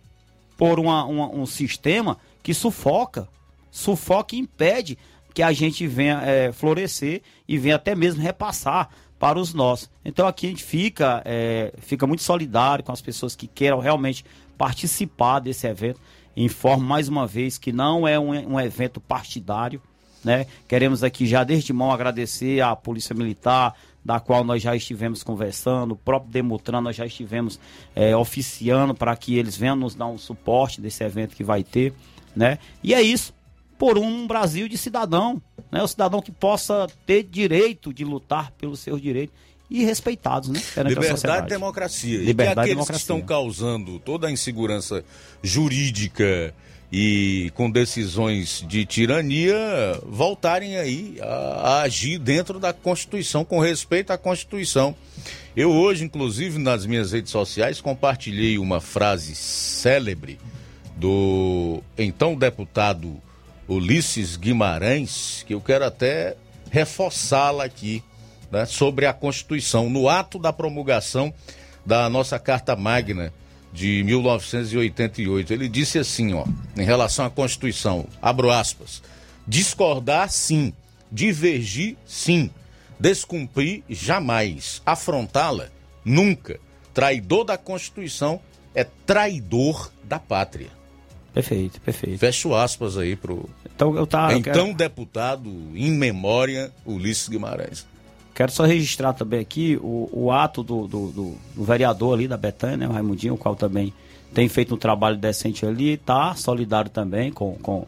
por uma, uma, um sistema que sufoca, sufoca e impede que a gente venha é, florescer e venha até mesmo repassar para os nossos. Então aqui a gente fica, é, fica muito solidário com as pessoas que queiram realmente participar desse evento. Informo mais uma vez que não é um, um evento partidário. Né? Queremos aqui já desde mão agradecer à Polícia Militar, da qual nós já estivemos conversando, o próprio Demutran nós já estivemos é, oficiando para que eles venham nos dar um suporte desse evento que vai ter, né? E é isso, por um Brasil de cidadão, né? O cidadão que possa ter direito de lutar pelos seus direitos e respeitados, né? Liberdade e democracia. Liberdade e aqueles democracia. que estão causando toda a insegurança jurídica e com decisões de tirania voltarem aí a, a, agir dentro da Constituição, com respeito à Constituição. Eu hoje, inclusive, nas minhas redes sociais, compartilhei uma frase célebre do então deputado Ulisses Guimarães, que eu quero até reforçá-la aqui, né, sobre a Constituição, no ato da promulgação da nossa Carta Magna de 1988. Ele disse assim, ó, em relação à Constituição, abro aspas, discordar sim, divergir sim, descumprir jamais, afrontá-la nunca. Traidor da Constituição é traidor da pátria. Perfeito, perfeito. Fecho aspas aí pro então, eu tá, eu então quero... deputado em memória Ulisses Guimarães. Quero só registrar também aqui o, o ato do, do, do, do, vereador ali da Betânia, né, o Raimundinho, o qual também tem feito um trabalho decente ali, tá solidário também com, com,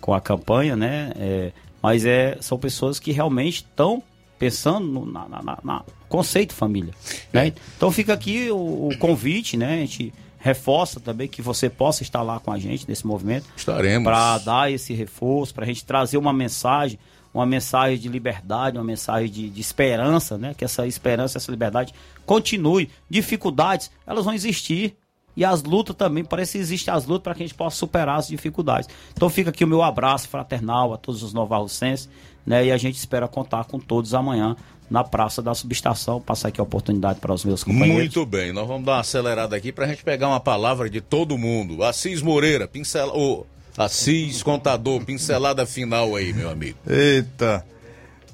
com a campanha, né? É, mas é, são pessoas que realmente estão pensando no na, na, na, conceito família. Né? Então fica aqui o, o, convite, né? A gente reforça também que você possa estar lá com a gente nesse movimento. Estaremos. Para dar esse reforço, para a gente trazer uma mensagem, uma mensagem de liberdade, uma mensagem de, de esperança, né? Que essa esperança, essa liberdade continue. Dificuldades, elas vão existir. E as lutas também, parece que existem as lutas para que a gente possa superar as dificuldades. Então fica aqui o meu abraço fraternal a todos os novarrocenses, né? E a gente espera contar com todos amanhã na Praça da Subestação. Passar aqui a oportunidade para os meus companheiros. Muito bem, nós vamos dar uma acelerada aqui para a gente pegar uma palavra de todo mundo. Assis Moreira, pincela. Oh, Assis, contador, pincelada final aí, meu amigo. Eita.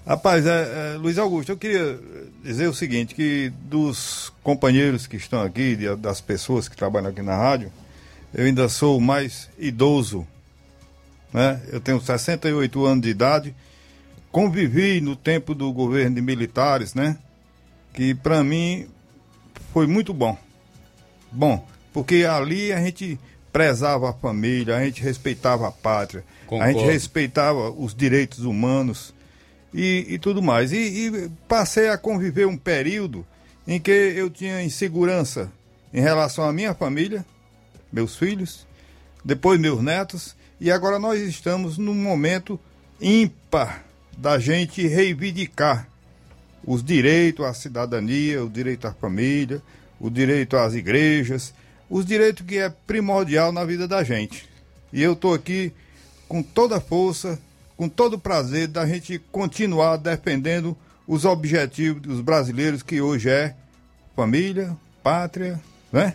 Rapaz, é, é, Luiz Augusto, eu queria dizer o seguinte, que dos companheiros que estão aqui, de, das pessoas que trabalham aqui na rádio, eu ainda sou o mais idoso. Né? Eu tenho 68 anos de idade convivi no tempo do governo de militares, né? Que para mim foi muito bom. Bom, porque ali a gente prezava a família, a gente respeitava a pátria, Concordo. a gente respeitava os direitos humanos e, e tudo mais. E, e, passei a conviver um período em que eu tinha insegurança em relação à minha família, meus filhos, depois meus netos, e agora nós estamos num momento ímpar da gente reivindicar os direitos à cidadania, o direito à família, o direito às igrejas, os direitos que é primordial na vida da gente. E eu estou aqui com toda a força, com todo o prazer da gente continuar defendendo os objetivos dos brasileiros que hoje é família, pátria, né?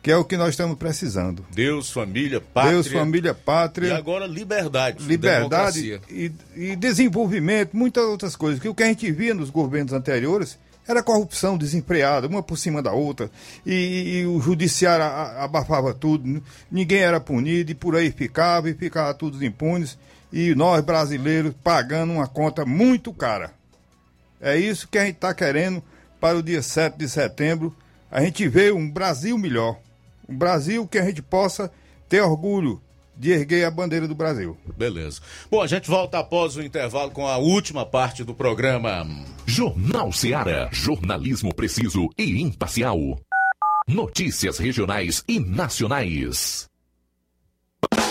que é o que nós estamos precisando. Deus, família, pátria. Deus, família, pátria. E agora liberdade. Liberdade e, e, desenvolvimento, muitas outras coisas. Que o que a gente via nos governos anteriores era corrupção desenfreada, uma por cima da outra. E, e o judiciário abafava tudo, ninguém era punido e por aí ficava e ficava todos impunes. E nós brasileiros pagando uma conta muito cara. É isso que a gente está querendo para o dia 7 de setembro. A gente vê um Brasil melhor um Brasil que a gente possa ter orgulho de erguer a bandeira do Brasil. Beleza. Bom, a gente volta após o intervalo com a última parte do programa. Jornal Seara. Jornalismo preciso e imparcial. Notícias regionais e nacionais.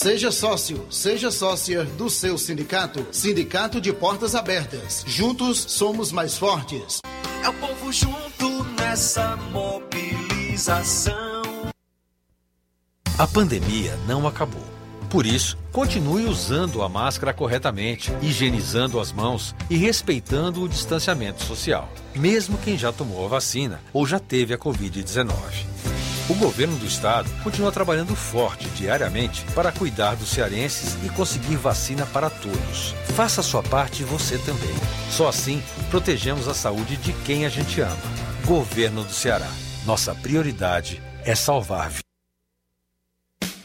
Seja sócio, seja sócia do seu sindicato. Sindicato de Portas Abertas. Juntos somos mais fortes. É o povo junto nessa mobilização. A pandemia não acabou. Por isso, continue usando a máscara corretamente, higienizando as mãos e respeitando o distanciamento social, mesmo quem já tomou a vacina ou já teve a Covid-19. O governo do estado continua trabalhando forte diariamente para cuidar dos cearenses e conseguir vacina para todos. Faça sua parte você também. Só assim protegemos a saúde de quem a gente ama. Governo do Ceará. Nossa prioridade é salvar vidas.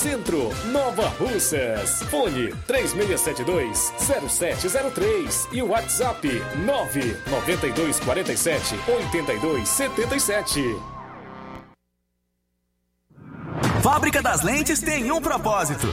Centro, Nova Russas. Fone 3672-0703 e WhatsApp 99247-8277. Fábrica das Lentes tem um propósito.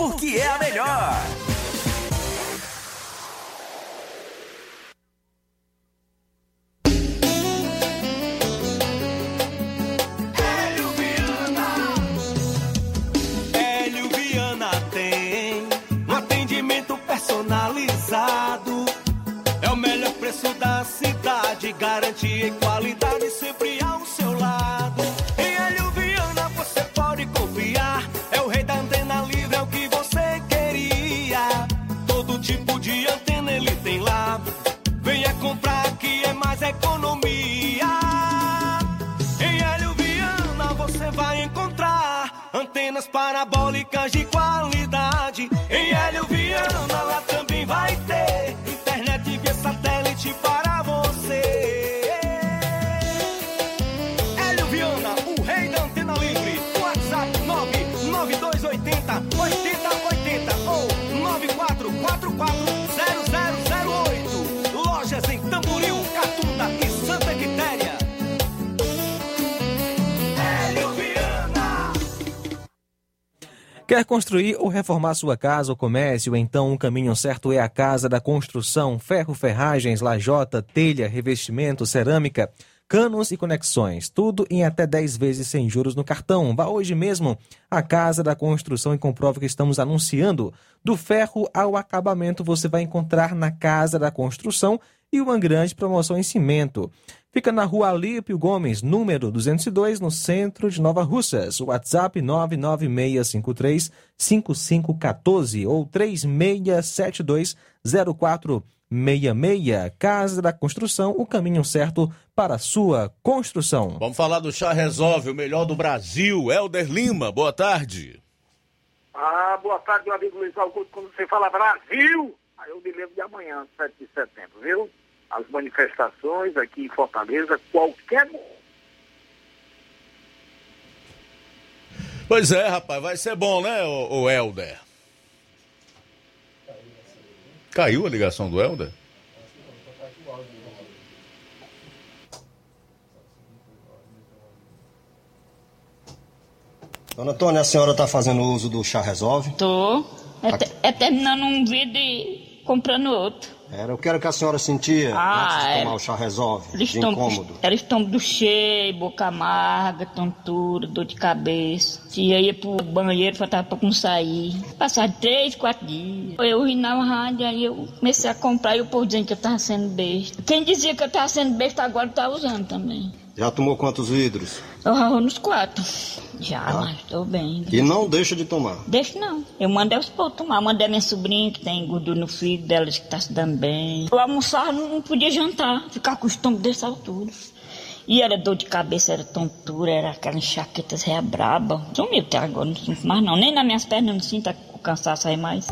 porque é a melhor. Hélio Viana tem um atendimento personalizado. É o melhor preço da cidade, garantia e qualidade sempre parabólicas de qualidade. Quer construir ou reformar sua casa ou comércio? Então o caminho certo é a Casa da Construção. Ferro, ferragens, lajota, telha, revestimento, cerâmica, canos e conexões. Tudo em até 10 vezes sem juros no cartão. Vá hoje mesmo à Casa da Construção e comprove que estamos anunciando. Do ferro ao acabamento você vai encontrar na Casa da Construção e uma grande promoção em cimento. Fica na rua Alípio Gomes, número 202, no centro de Nova Russas. WhatsApp 996535514 ou 367204 66. Casa da Construção, o caminho certo para a sua construção. Vamos falar do Chá Resolve, o melhor do Brasil. Helder Lima, boa tarde. Ah, boa tarde, meu amigo Luiz Augusto. Quando você fala Brasil, aí eu me lembro de amanhã, 7 de setembro, viu? As manifestações aqui em Fortaleza, qualquer Pois é, rapaz, vai ser bom, né, o, o Helder? Caiu a ligação do Helder? Dona Antônia, a senhora está fazendo uso do chá resolve? Tô. É, é terminando um vídeo e comprando outro. Era, eu quero que a senhora sentia Ah, antes de tomar o chá resolve, Eles de estão, incômodo. era estômago cheio, boca amarga, tontura, dor de cabeça. Se eu ia pro banheiro, faltava pra não sair. Passava três, quatro dias. Eu ri na rádio, aí eu comecei a comprar e o povo dizendo que eu tava sendo besta. Quem dizia que eu tava sendo besta agora tá usando também. Já tomou quantos vidros? Eu raro nos quatro. Já, Ah. mas tô bem. E não deixa de tomar. Deixa não. Eu mandei os povos tomar. Mandei a minha sobrinha que tem gordura no fígado delas que tá se dando bem. Eu almoçava, não podia jantar. Ficar com o estômago dessa altura. E era dor de cabeça, era tontura, era aquela enxaqueta réia braba. Sumiu até agora, não sinto mais não. Nem nas minhas pernas eu não sinto o cansaço aí mais.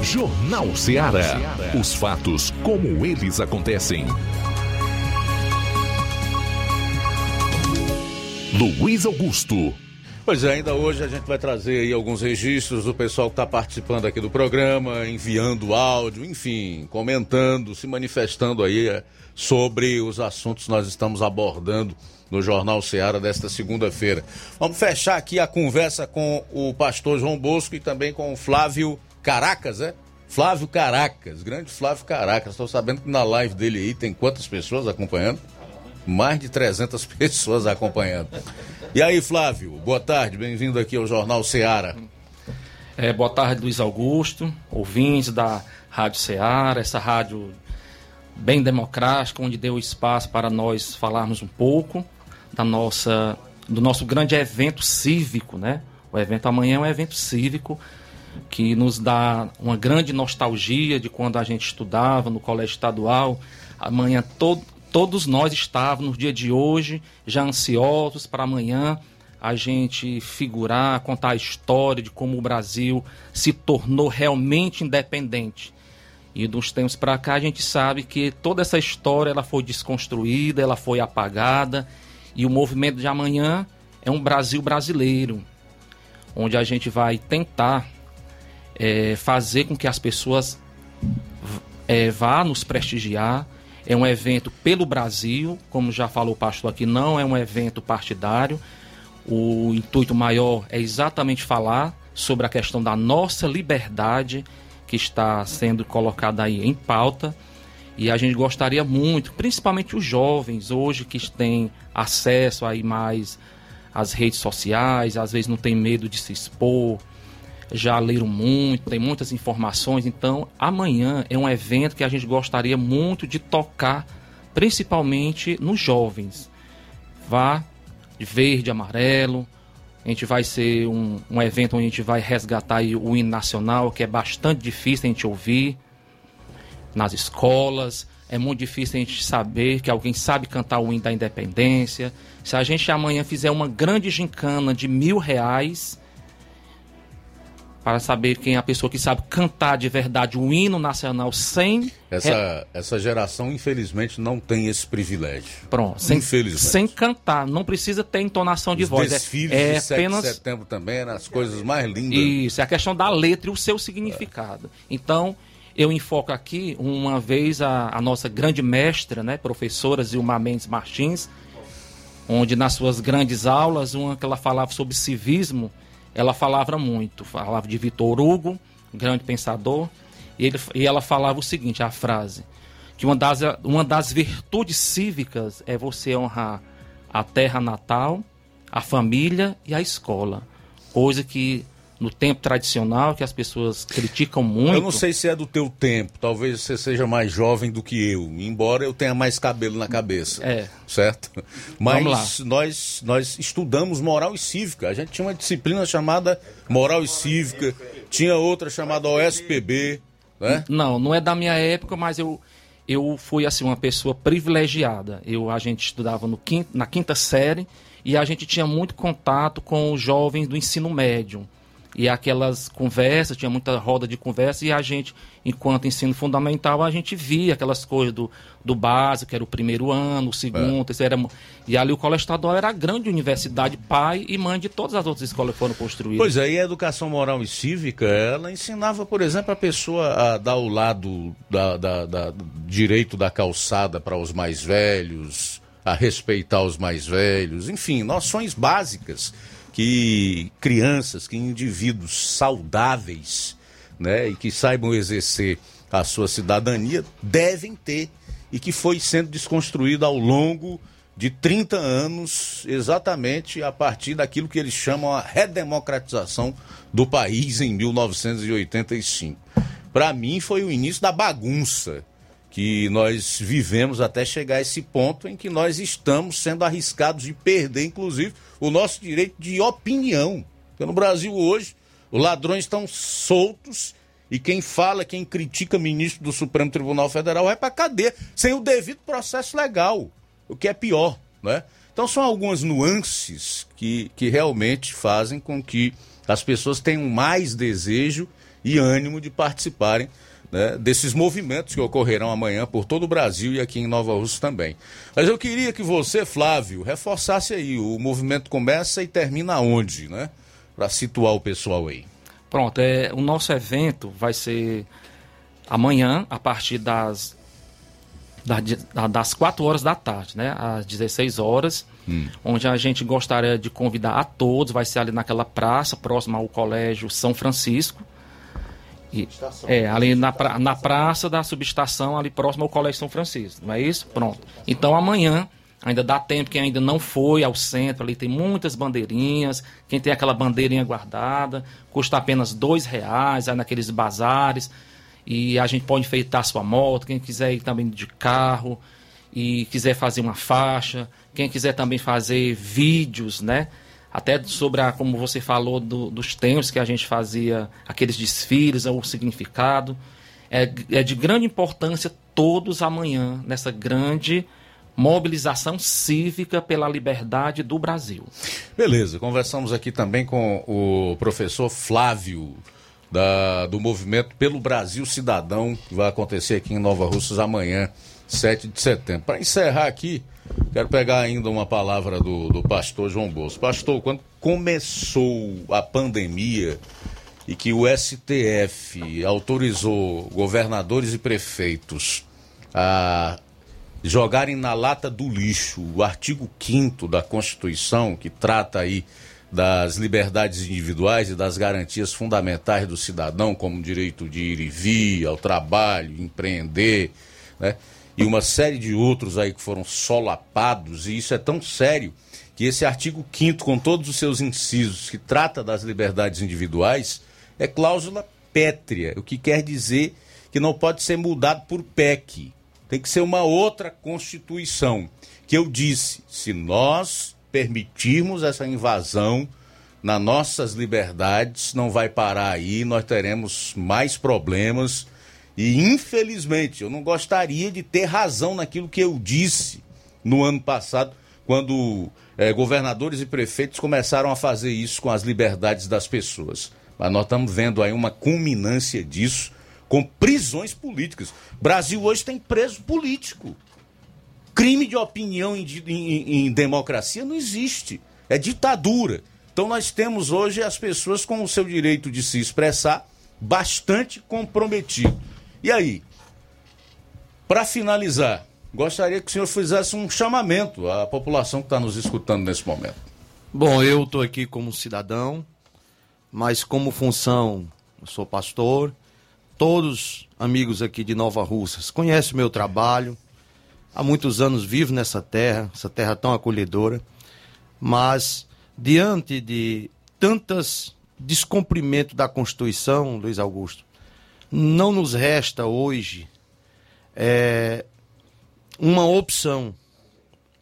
Jornal Ceará. Os fatos como eles acontecem. Luiz Augusto. Pois é, ainda hoje a gente vai trazer aí alguns registros do pessoal que está participando aqui do programa, enviando áudio, enfim, comentando, se manifestando aí eh, sobre os assuntos que nós estamos abordando no Jornal Ceará desta segunda-feira. Vamos fechar aqui a conversa com o pastor João Bosco e também com o Flávio Caracas, é? Flávio Caracas, grande Flávio Caracas. Estou sabendo que na live dele aí tem quantas pessoas acompanhando? Mais de 300 pessoas acompanhando. E aí, Flávio, boa tarde, bem-vindo aqui ao Jornal Ceará. É, boa tarde, Luiz Augusto, ouvintes da Rádio Ceará, essa rádio bem democrática, onde deu espaço para nós falarmos um pouco da nossa, do nosso grande evento cívico, né? O evento amanhã é um evento cívico que nos dá uma grande nostalgia de quando a gente estudava no colégio estadual. Amanhã to todos nós estávamos no dia de hoje já ansiosos para amanhã a gente figurar, contar a história de como o Brasil se tornou realmente independente. E dos tempos para cá a gente sabe que toda essa história ela foi desconstruída, ela foi apagada e o movimento de amanhã é um Brasil brasileiro, onde a gente vai tentar é, fazer com que as pessoas é, vá nos prestigiar. É um evento pelo Brasil, como já falou o pastor aqui, não é um evento partidário. O intuito maior é exatamente falar sobre a questão da nossa liberdade que está sendo colocada aí em pauta. E a gente gostaria muito, principalmente os jovens hoje que têm acesso aí mais às redes sociais, às vezes não tem medo de se expor, já leram muito, tem muitas informações. Então, amanhã é um evento que a gente gostaria muito de tocar, principalmente nos jovens. Vá de verde, amarelo. A gente vai ser um, um evento onde a gente vai resgatar o hino nacional, que é bastante difícil a gente ouvir nas escolas. É muito difícil a gente saber que alguém sabe cantar o hino da independência. Se a gente amanhã fizer uma grande gincana de mil reais para saber quem é a pessoa que sabe cantar de verdade o hino nacional sem Essa, essa geração, infelizmente, não tem esse privilégio. Pronto, sem, Infelizmente. sem cantar, não precisa ter entonação de Os voz. desfiles é, é de 7 de apenas setembro também eram as coisas mais lindas. Isso, é a questão da letra e o seu significado. Então, eu enfoco aqui, uma vez, a, a nossa grande mestra, né, professora Zilma Mendes Martins, onde nas suas grandes aulas, uma que ela falava sobre civismo, ela falava muito, falava de Vitor Hugo, grande pensador, e, ele, e ela falava o seguinte, a frase, que uma das, uma das virtudes cívicas é você honrar a terra natal, a família e a escola. Coisa que no tempo tradicional, que as pessoas criticam muito. Eu não sei se é do teu tempo, talvez você seja mais jovem do que eu, embora eu tenha mais cabelo na cabeça. É. Certo? Mas nós nós estudamos moral e cívica. A gente tinha uma disciplina chamada moral e cívica, tinha outra chamada OSPB, né? Não, não é da minha época, mas eu, eu fui assim uma pessoa privilegiada. Eu, a gente estudava no na quinta série e a gente tinha muito contato com os jovens do ensino médio. E aquelas conversas, tinha muita roda de conversa, e a gente, enquanto ensino fundamental, a gente via aquelas coisas do, do básico, que era o primeiro ano, o segundo, terceiro. Era, e ali o Colégio Estadual era a grande universidade, pai e mãe de todas as outras escolas que foram construídas. Pois é, e a educação moral e cívica, ela ensinava, por exemplo, a pessoa a dar o lado da, da, da direito da calçada para os mais velhos, a respeitar os mais velhos, enfim, noções básicas que crianças, que indivíduos saudáveis, né, e que saibam exercer a sua cidadania devem ter e que foi sendo desconstruída ao longo de 30 anos, exatamente a partir daquilo que eles chamam a redemocratização do país em 1985. Para mim foi o início da bagunça que nós vivemos até chegar a esse ponto em que nós estamos sendo arriscados de perder, inclusive, o nosso direito de opinião. Porque no Brasil hoje, os ladrões estão soltos e quem fala, quem critica ministro do Supremo Tribunal Federal vai para cadeia, sem o devido processo legal, o que é pior, né? Então são algumas nuances que, que realmente fazem com que as pessoas tenham mais desejo e ânimo de participarem né, desses movimentos que ocorrerão amanhã por todo o Brasil e aqui em Nova Rússia também. Mas eu queria que você, Flávio, reforçasse aí, o movimento começa e termina onde, né? Para situar o pessoal aí. Pronto, é, o nosso evento vai ser amanhã, a partir das, das 4 horas da tarde, né? Às 16 horas, hum. onde a gente gostaria de convidar a todos, vai ser ali naquela praça, próxima ao Colégio São Francisco, e, é, ali na, pra, na praça da subestação, ali próximo ao Colégio São Francisco, não é isso? Pronto. Então amanhã, ainda dá tempo, quem ainda não foi ao centro, ali tem muitas bandeirinhas, quem tem aquela bandeirinha guardada, custa apenas dois reais, aí naqueles bazares, e a gente pode enfeitar sua moto, quem quiser ir também de carro, e quiser fazer uma faixa, quem quiser também fazer vídeos, né? Até sobre a, como você falou do, dos tempos que a gente fazia aqueles desfiles, o significado. É, é de grande importância todos amanhã nessa grande mobilização cívica pela liberdade do Brasil. Beleza, conversamos aqui também com o professor Flávio. Da, do movimento pelo Brasil Cidadão, que vai acontecer aqui em Nova Russas amanhã, 7 de setembro. Para encerrar aqui, Quero pegar ainda uma palavra do, do pastor João Bosco. Pastor, quando começou a pandemia e que o STF autorizou governadores e prefeitos a jogarem na lata do lixo o artigo 5 da Constituição, que trata aí das liberdades individuais e das garantias fundamentais do cidadão, como o direito de ir e vir, ao trabalho, empreender, né? E uma série de outros aí que foram solapados, e isso é tão sério que esse artigo 5 com todos os seus incisos, que trata das liberdades individuais, é cláusula pétrea, o que quer dizer que não pode ser mudado por PEC. Tem que ser uma outra Constituição. Que eu disse, se nós permitirmos essa invasão nas nossas liberdades, não vai parar aí, nós teremos mais problemas e infelizmente, eu não gostaria de ter razão naquilo que eu disse no ano passado, quando é, governadores e prefeitos começaram a fazer isso com as liberdades das pessoas. Mas nós estamos vendo aí uma culminância disso com prisões políticas. Brasil hoje tem preso político. Crime de opinião em, em, em democracia não existe. É ditadura. Então nós temos hoje as pessoas com o seu direito de se expressar bastante comprometido. E aí, para finalizar, gostaria que o senhor fizesse um chamamento à população que está nos escutando nesse momento. Bom, eu estou aqui como cidadão, mas como função, sou pastor. Todos amigos aqui de Nova Russas conhecem o meu trabalho. Há muitos anos vivo nessa terra, essa terra tão acolhedora. Mas, diante de tantas descumprimento da Constituição, Luiz Augusto, não nos resta hoje é, uma opção.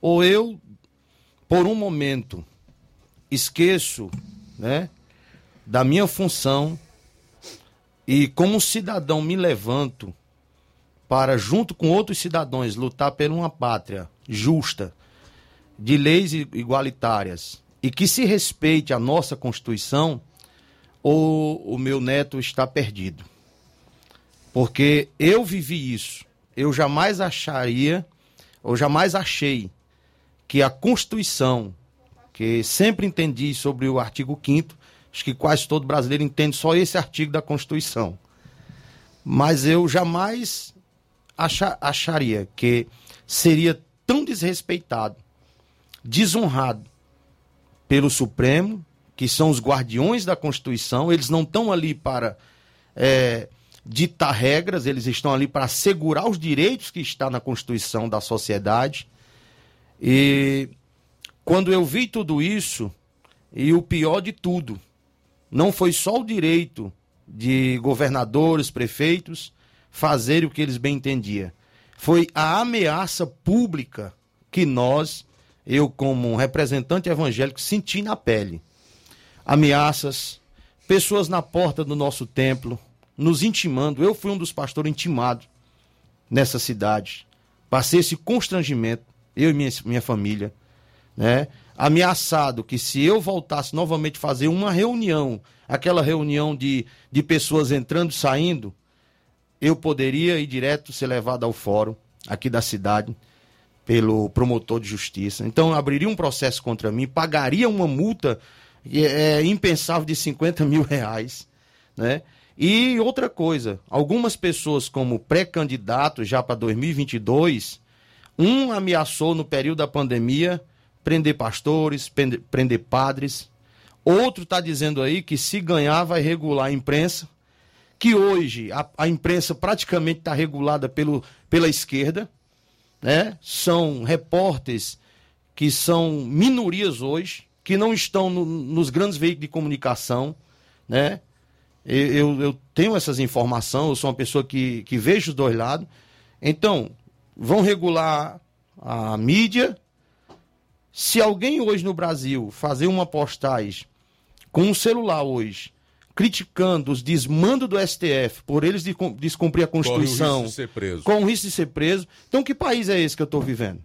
Ou eu, por um momento, esqueço né, da minha função E como cidadão me levanto para, junto com outros cidadãos, lutar por uma pátria justa, de leis igualitárias e que se respeite a nossa Constituição, ou o meu neto está perdido. Porque eu vivi isso. Eu jamais acharia, ou jamais achei, que a Constituição, que sempre entendi sobre o artigo 5 acho que quase todo brasileiro entende só esse artigo da Constituição. Mas eu jamais acha- acharia que seria tão desrespeitado, desonrado pelo Supremo, que são os guardiões da Constituição, eles não estão ali para é, ditar regras, eles estão ali para assegurar os direitos que está na Constituição da sociedade. E quando eu vi tudo isso, e o pior de tudo, não foi só o direito de governadores, prefeitos fazerem o que eles bem entendiam. Foi a ameaça pública que nós, eu como representante evangélico, senti na pele. Ameaças, pessoas na porta do nosso templo, nos intimando. Eu fui um dos pastores intimados nessa cidade. Passei esse constrangimento, eu e minha, minha família, né? Ameaçado que se eu voltasse novamente fazer uma reunião, aquela reunião de, de pessoas entrando e saindo, eu poderia ir direto ser levado ao fórum aqui da cidade pelo promotor de justiça. Então abriria um processo contra mim, pagaria uma multa é, impensável de 50 mil reais, né? E outra coisa, algumas pessoas como pré-candidatos já para 2022, um ameaçou no período da pandemia prender pastores, prender, prender padres. Outro está dizendo aí que se ganhar vai regular a imprensa, que hoje a, a imprensa praticamente está regulada pelo, pela esquerda, né? São repórteres que são minorias hoje, que não estão no- nos grandes veículos de comunicação, né? Eu, eu, tenho essas informações, eu sou uma pessoa que, que vejo os dois lados. Então, vão regular a mídia. Se alguém hoje no Brasil fazer uma postagem com um celular hoje, criticando os desmandos do STF por eles de- descumprir a Corre o risco Constituição, de ser preso. com o risco de ser preso. Então, que país é esse que eu estou vivendo?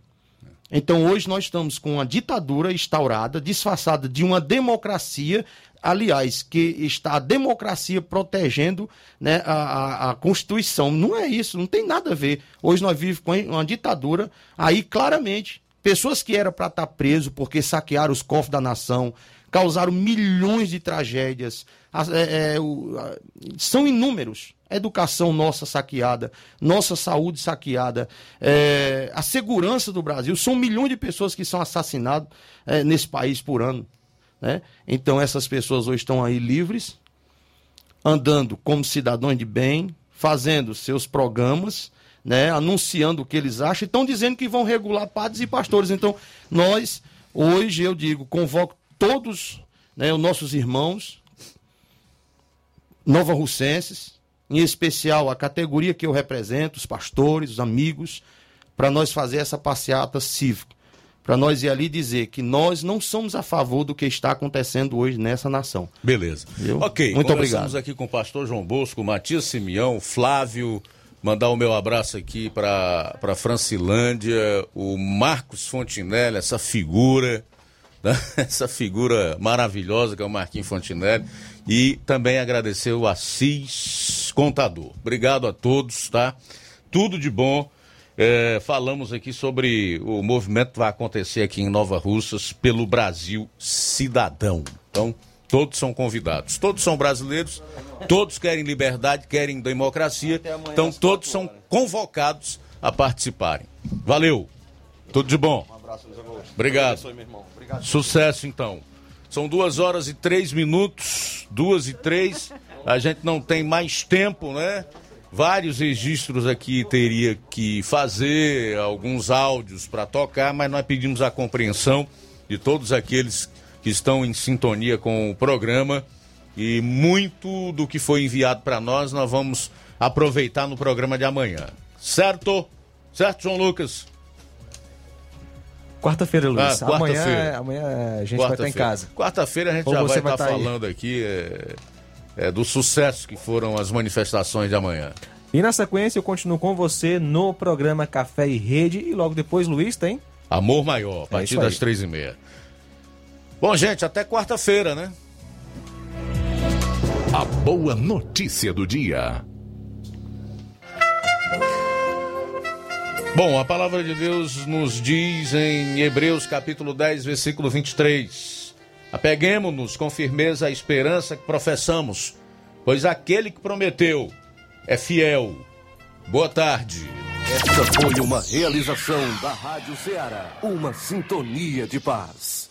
Então, hoje nós estamos com uma ditadura instaurada, disfarçada de uma democracia, aliás, que está a democracia protegendo né, a, a- Constituição. Não é isso, não tem nada a ver. Hoje nós vivemos com uma ditadura, aí claramente, pessoas que eram para estar preso porque saquearam os cofres da nação, causaram milhões de tragédias, as- é, é, o- são inúmeros. Educação nossa saqueada, nossa saúde saqueada, é, a segurança do Brasil. São milhões de pessoas que são assassinadas é, nesse país por ano. Né? Então essas pessoas hoje estão aí livres, andando como cidadãos de bem, fazendo seus programas, né? anunciando o que eles acham e estão dizendo que vão regular padres e pastores. Então, nós, hoje, eu digo, convoco todos né, os nossos irmãos nova russenses, em especial a categoria que eu represento, os pastores, os amigos, para nós fazer essa passeata cívica, para nós ir ali dizer que nós não somos a favor do que está acontecendo hoje nessa nação. Beleza. Viu? Ok, Muito obrigado. aqui com o pastor João Bosco, Matias Simeão, Flávio, mandar o meu abraço aqui para Francilândia, o Marcos Fontinelli, essa figura, né? essa figura maravilhosa que é o Marquinhos Fontinelli, e também agradecer o Assis Contador. Obrigado a todos, tá? Tudo de bom. É, falamos aqui sobre o movimento que vai acontecer aqui em Nova Russas pelo Brasil Cidadão. Então, todos são convidados. Todos são brasileiros, todos querem liberdade, querem democracia. Então, todos são convocados a participarem. Valeu. Tudo de bom. Um. Obrigado. Sucesso, então. São duas horas e três minutos, duas e três. A gente não tem mais tempo, né? Vários registros aqui teria que fazer, alguns áudios para tocar, mas nós pedimos a compreensão de todos aqueles que estão em sintonia com o programa e muito do que foi enviado para nós nós vamos aproveitar no programa de amanhã. Certo? Certo, João Lucas? Quarta-feira, Luiz. Ah, quarta-feira. amanhã, amanhã a gente vai estar em casa. Quarta-feira a gente Ou já vai vai estar tá aí. falando aqui. é, é, do sucesso que foram as manifestações de amanhã. E na sequência eu continuo com você no programa Café e Rede e logo depois, Luiz, tem? Amor Maior, a É partir aí. das três e meia. Bom, gente, até quarta-feira, né? A boa notícia do dia. Bom, a palavra de Deus nos diz em Hebreus capítulo 10, versículo 23. Apeguemos-nos com firmeza à esperança que professamos, pois aquele que prometeu é fiel. Boa tarde. Esta foi uma realização da Rádio Ceará, uma sintonia de paz.